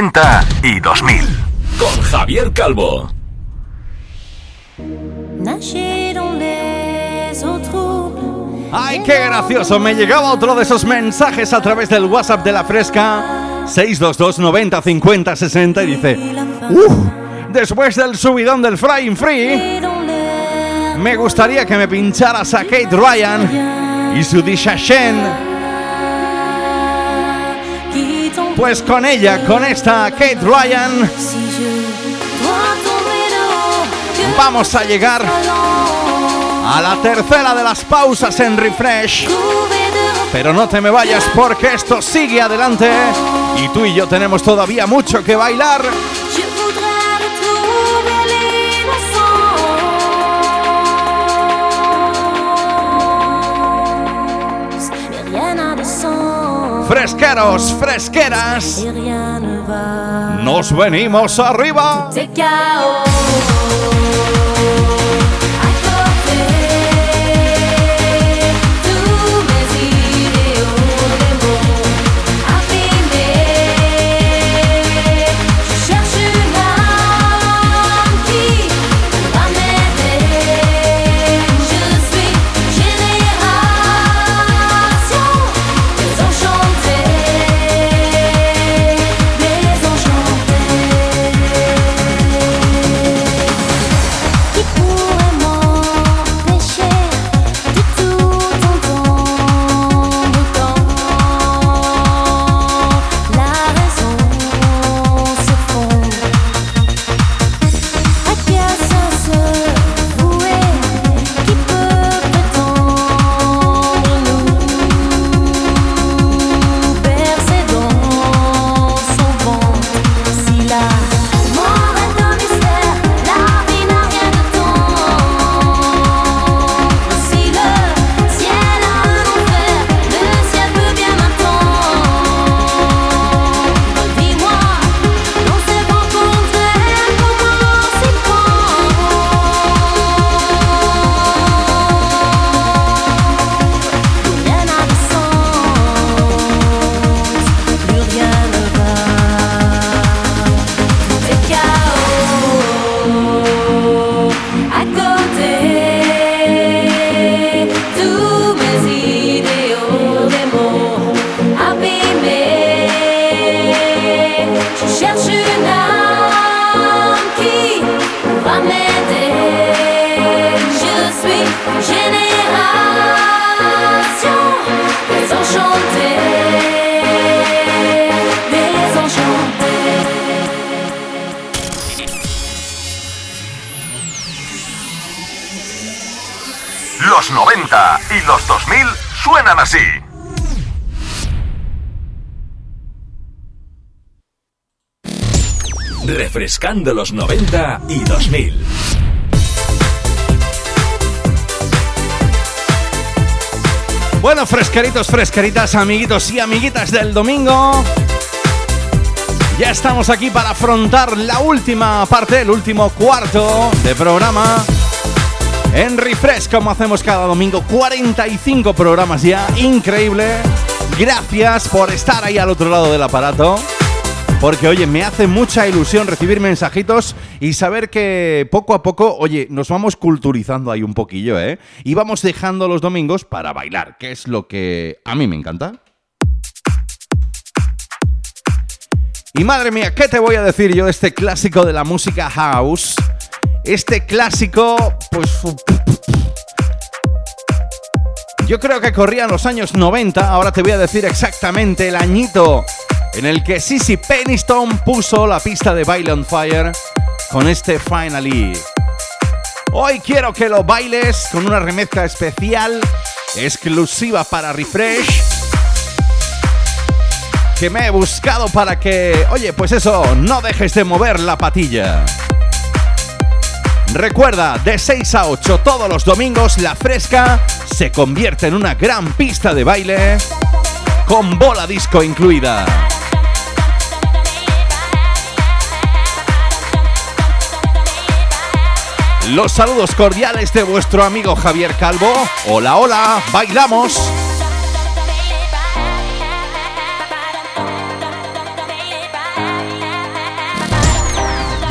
90 y 2000. Con Javier Calvo. ¡Ay, qué gracioso! Me llegaba otro de esos mensajes a través del WhatsApp de la Fresca 622 90 50 60 y dice: ¡Uf! Después del subidón del Flying Free, me gustaría que me pincharas a Kate Ryan y su Disha Shen. Pues con ella, con esta Kate Ryan, vamos a llegar a la tercera de las pausas en Refresh. Pero no te me vayas porque esto sigue adelante y tú y yo tenemos todavía mucho que bailar. Fresqueros, fresqueras, nos venimos arriba. Suenan así. Refrescando los 90 y 2000. Bueno, fresqueritos, fresqueritas, amiguitos y amiguitas del domingo. Ya estamos aquí para afrontar la última parte, el último cuarto de programa. En Refresh, como hacemos cada domingo, 45 programas ya, increíble. Gracias por estar ahí al otro lado del aparato. Porque, oye, me hace mucha ilusión recibir mensajitos y saber que poco a poco, oye, nos vamos culturizando ahí un poquillo, ¿eh? Y vamos dejando los domingos para bailar, que es lo que a mí me encanta. Y madre mía, ¿qué te voy a decir yo de este clásico de la música house? Este clásico, pues... Yo creo que corría en los años 90, ahora te voy a decir exactamente el añito en el que Sissy Peniston puso la pista de Baile on Fire con este Finally. Hoy quiero que lo bailes con una remezcla especial, exclusiva para Refresh, que me he buscado para que, oye, pues eso, no dejes de mover la patilla. Recuerda, de 6 a 8 todos los domingos, la fresca se convierte en una gran pista de baile con bola disco incluida. Los saludos cordiales de vuestro amigo Javier Calvo. Hola, hola, bailamos.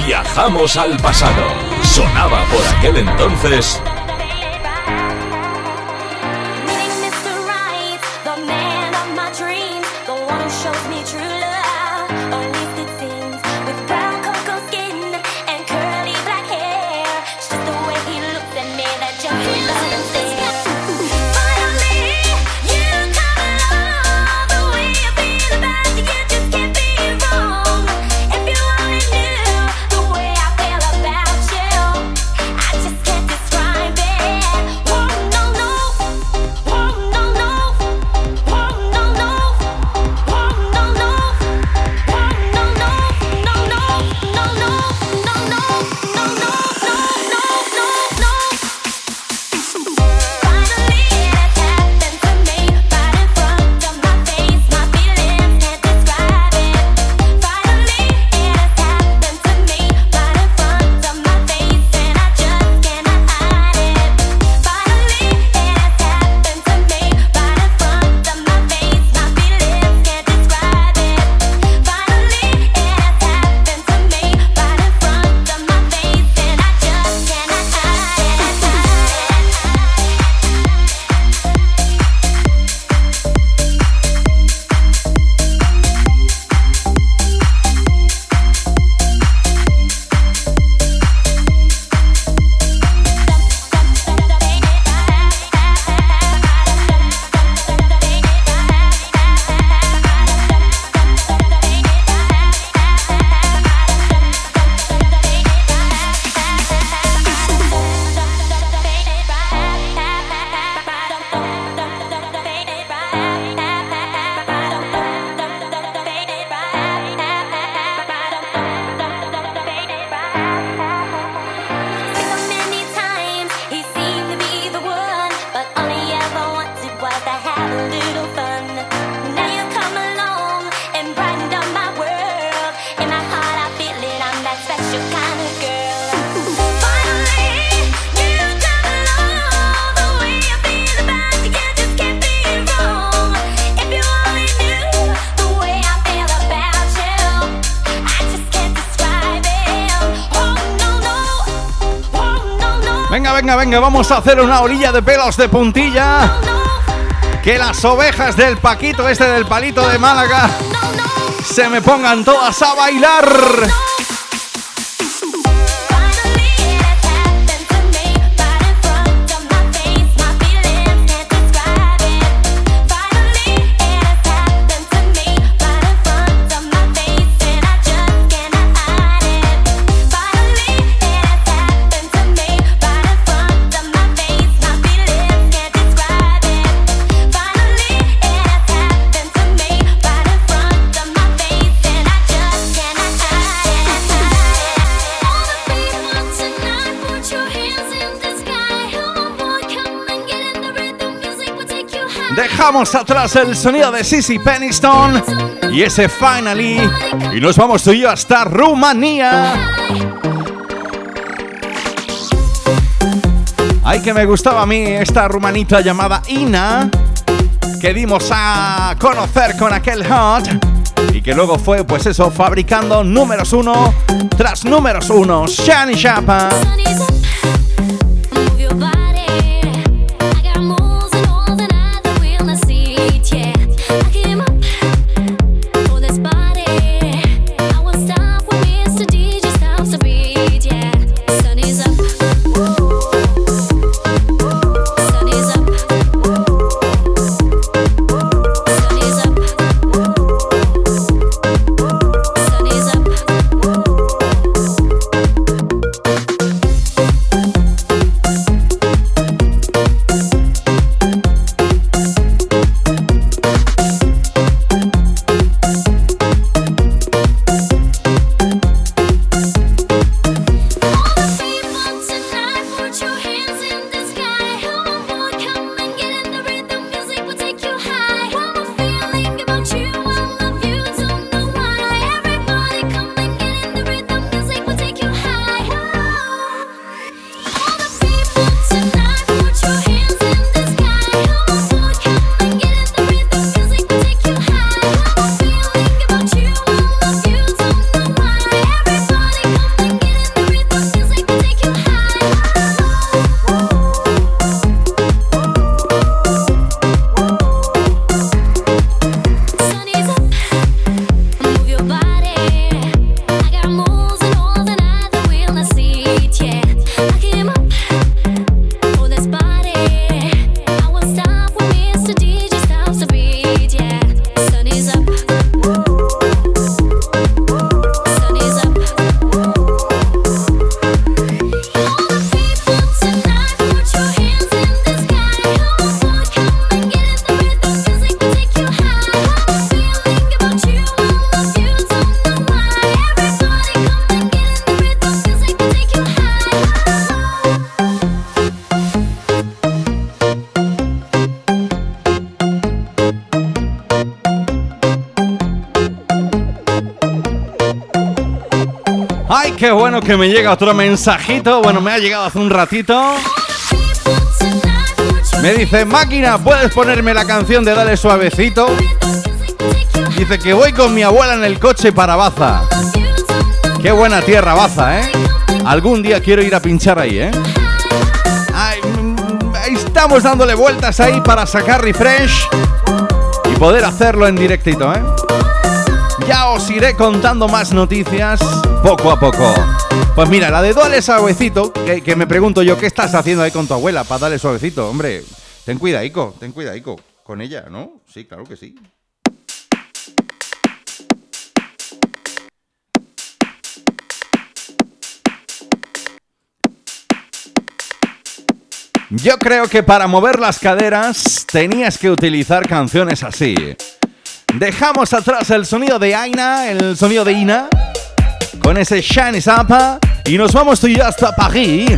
Viajamos al pasado. Sonaba por aquel entonces. Venga, vamos a hacer una orilla de pelos de puntilla. Que las ovejas del Paquito, este del palito de Málaga, se me pongan todas a bailar. Dejamos atrás el sonido de Sissy Peniston y ese Finally. Y nos vamos tú y yo hasta Rumanía. Ay, que me gustaba a mí esta rumanita llamada Ina, que dimos a conocer con aquel hot y que luego fue, pues eso, fabricando números uno tras números uno. Shani Chapa. Llega otro mensajito. Bueno, me ha llegado hace un ratito. Me dice, máquina, ¿puedes ponerme la canción de Dale Suavecito? Dice que voy con mi abuela en el coche para Baza. Qué buena tierra Baza, ¿eh? Algún día quiero ir a pinchar ahí, ¿eh? Ay, mm, estamos dándole vueltas ahí para sacar refresh y poder hacerlo en directito, ¿eh? Ya os iré contando más noticias poco a poco. Pues mira, la de Dale Suavecito, que, me pregunto yo, ¿qué estás haciendo ahí con tu abuela para darle suavecito? Hombre, ten cuidadico, ten cuidadico con ella, ¿no? Sí, claro que sí. Yo creo que para mover las caderas tenías que utilizar canciones así. Dejamos atrás el sonido de Aina, el sonido de Ina, con ese Shiny Zappa, y nos vamos tú y hasta París.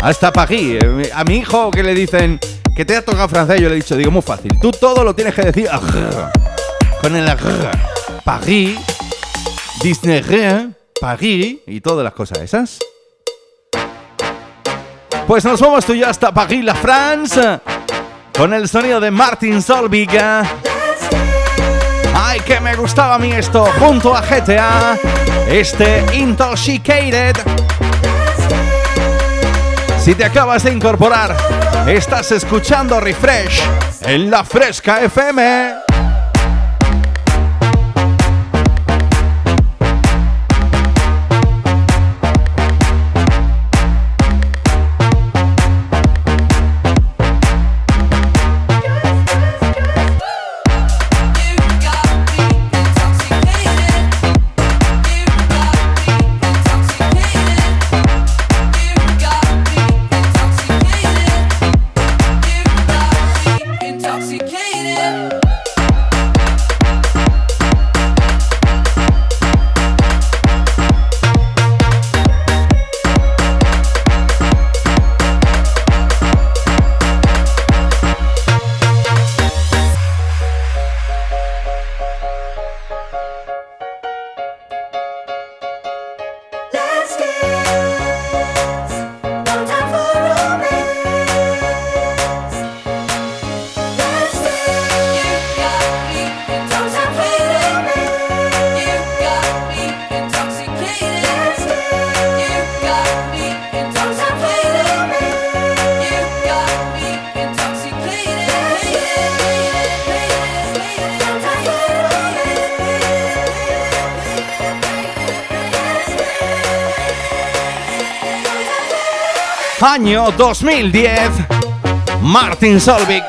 Hasta París. A mi hijo que le dicen que te ha tocado francés, yo le he dicho, digo, muy fácil. Tú todo lo tienes que decir agrr, con el agrr. París, Disney, París, y todas las cosas esas. Pues nos vamos tú y hasta París, la France, con el sonido de Martin Solvig. Ay, que me gustaba a mí esto, junto a GTA, este Intoxicated. Si te acabas de incorporar, estás escuchando Refresh en la Fresca FM. Año 2010. Martin Solvik.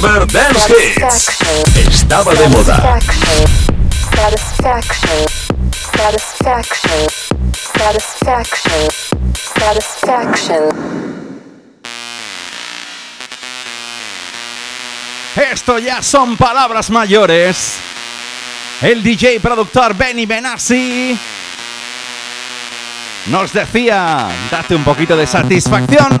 Remember Dance Hits. Estaba de moda. Satisfaction. Satisfaction. Satisfaction. Satisfaction. Esto ya son palabras mayores. El DJ productor Benny Benassi nos decía, date un poquito de satisfacción.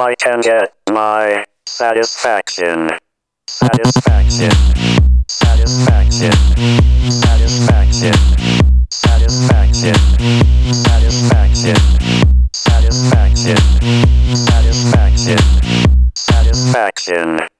I can get my satisfaction. Satisfaction. Satisfaction. Satisfaction. Satisfaction. Satisfaction. Satisfaction. Satisfaction. Satisfaction.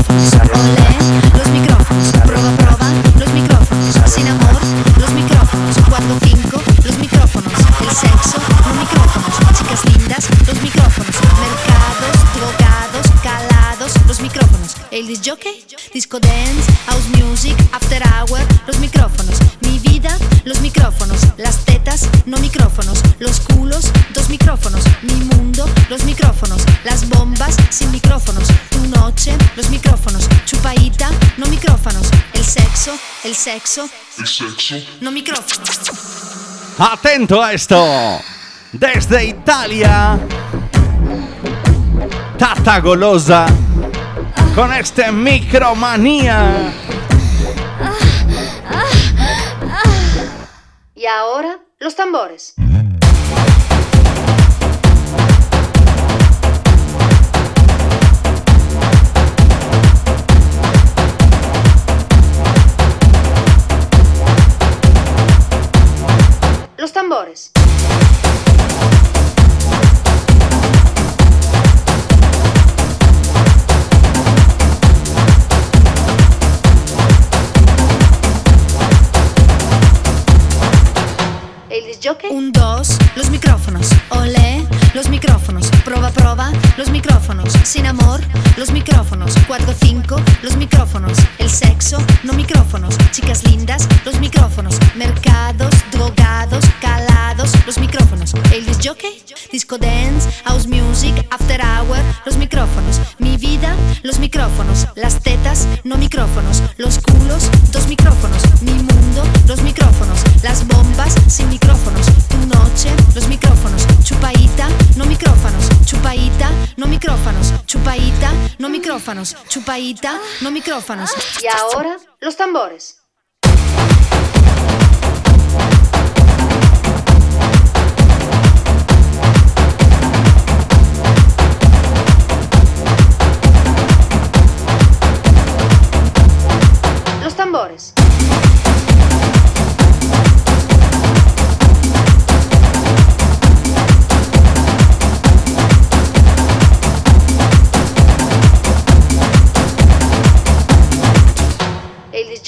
Jockey, disco dance, house music, after hour, los micrófonos, mi vida, los micrófonos, las tetas, no micrófonos, los culos, dos micrófonos, mi mundo, los micrófonos, las bombas, sin micrófonos, tu noche, los micrófonos, chupaita, no micrófonos, el sexo, el sexo, El sexo. no micrófonos. Atento a esto. Desde Italia. Tata Golosa. Con este Micromanía. Y ahora, los tambores. Un, dos, los micrófonos. Olé, los micrófonos. Proba, proba, los micrófonos. Sin amor, los micrófonos. Cuatro, cinco, los micrófonos. El sexo, no micrófonos. Chicas lindas, los micrófonos. Mercados, drogados, calados, los micrófonos. El disc jockey, disco dance, house music, after hour, los micrófonos. Mi vida, los micrófonos. Las tetas, no micrófonos. Los culos, dos micrófonos. Mi mundo, los micrófonos. Las bombas, sin micrófonos. Los micrófonos. Chupaita, no micrófonos. Chupaita, no micrófonos. Chupaita, no micrófonos. Chupaita, no micrófonos. Y ahora, los tambores.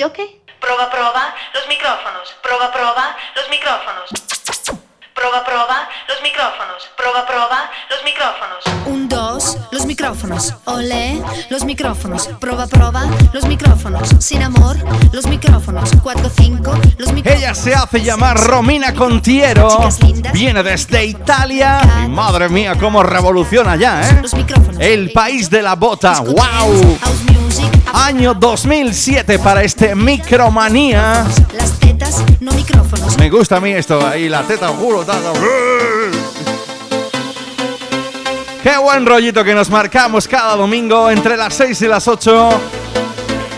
Jockey. Proba, proba, los micrófonos. Proba, proba, los micrófonos. Proba, proba, los micrófonos. Proba, proba, los micrófonos. Un, dos, los micrófonos. Olé, los micrófonos. Proba, proba, los micrófonos. Sin amor, los micrófonos. Cuatro, cinco, los micrófonos. Ella se hace llamar Romina Contiero. Viene desde Italia. Y madre mía, cómo revoluciona ya, ¿eh? El país de la bota. ¡Wow! Año 2007 para este Micromanía. Las tetas, no micrófonos. Me gusta a mí esto. Ahí la teta, juro, tata. Qué buen rollito que nos marcamos cada domingo entre las 6 y las 8.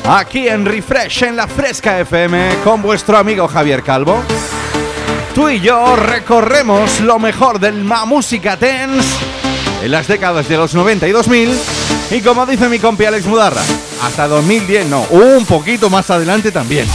Aquí en Refresh, en la Fresca FM, con vuestro amigo Javier Calvo. Tú y yo recorremos lo mejor del ma música dance en las décadas de los 90 y 2000. Y como dice mi compi Alex Mudarra, hasta 2010 no, un poquito más adelante también.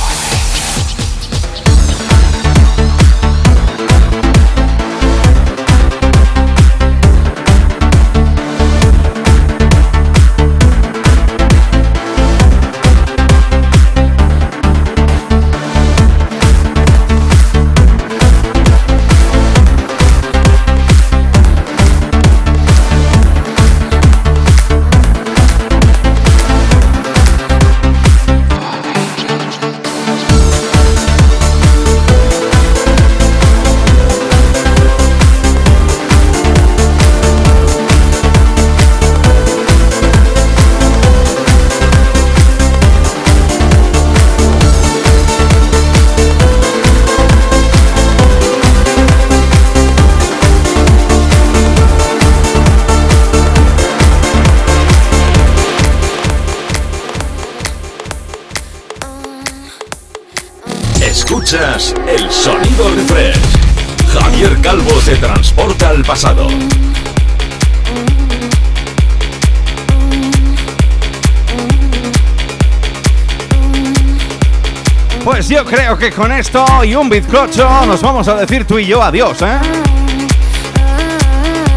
Pues yo creo que con esto y un bizcocho nos vamos a decir tú y yo adiós, ¿eh?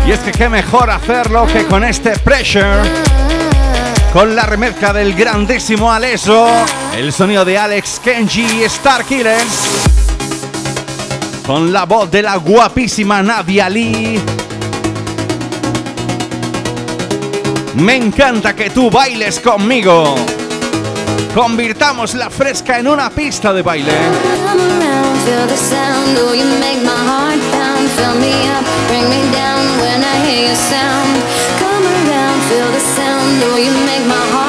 Y es que qué mejor hacerlo que con este pressure, con la remezcla del grandísimo Aleso, el sonido de Alex Kenji y Star Killers, con la voz de la guapísima Nadia Lee. Me encanta que tú bailes conmigo. Convirtamos la fresca en una pista de baile. Come around, feel the sound. You make my heart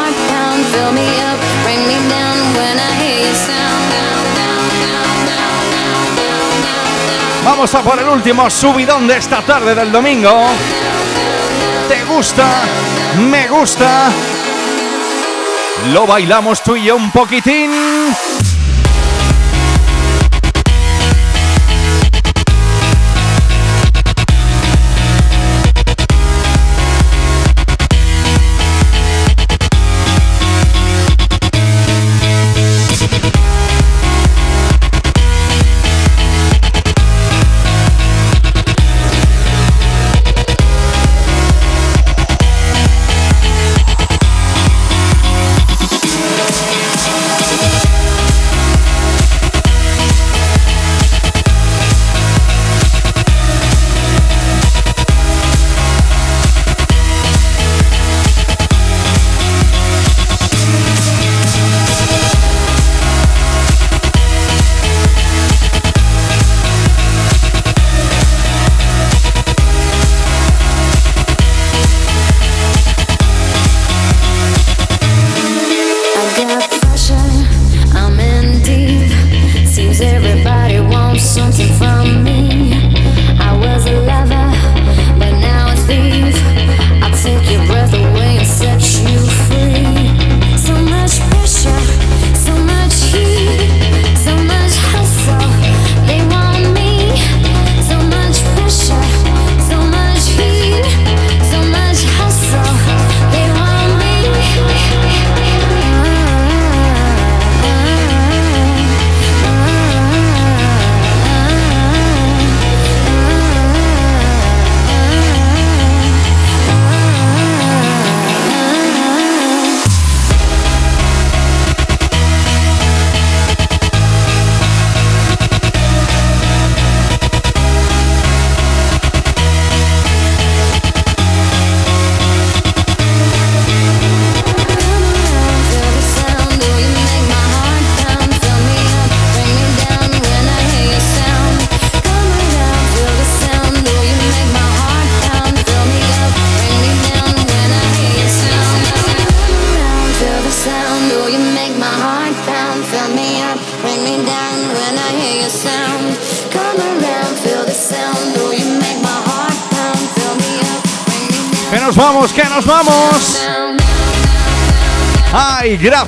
Vamos a por el último subidón de esta tarde del domingo. ¿Te gusta? ¿Me gusta? Lo bailamos tú y yo un poquitín.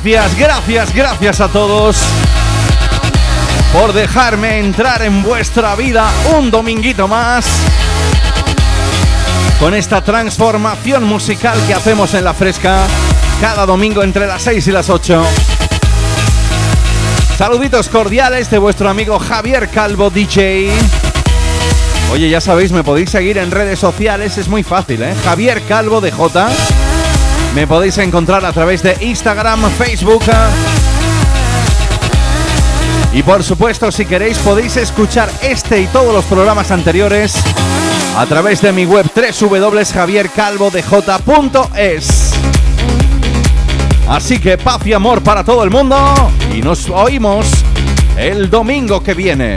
Gracias, gracias, gracias a todos! Por dejarme entrar en vuestra vida un dominguito más. Con esta transformación musical que hacemos en la fresca cada domingo entre las 6 y las 8. Saluditos cordiales de vuestro amigo Javier Calvo DJ. Oye, ya sabéis, me podéis seguir en redes sociales, es muy fácil, ¿eh? Javier Calvo de J. Me podéis encontrar a través de Instagram, Facebook. Y por supuesto, si queréis, podéis escuchar este y todos los programas anteriores a través de mi web www.javiercalvodej.es. Así que paz y amor para todo el mundo y nos oímos el domingo que viene.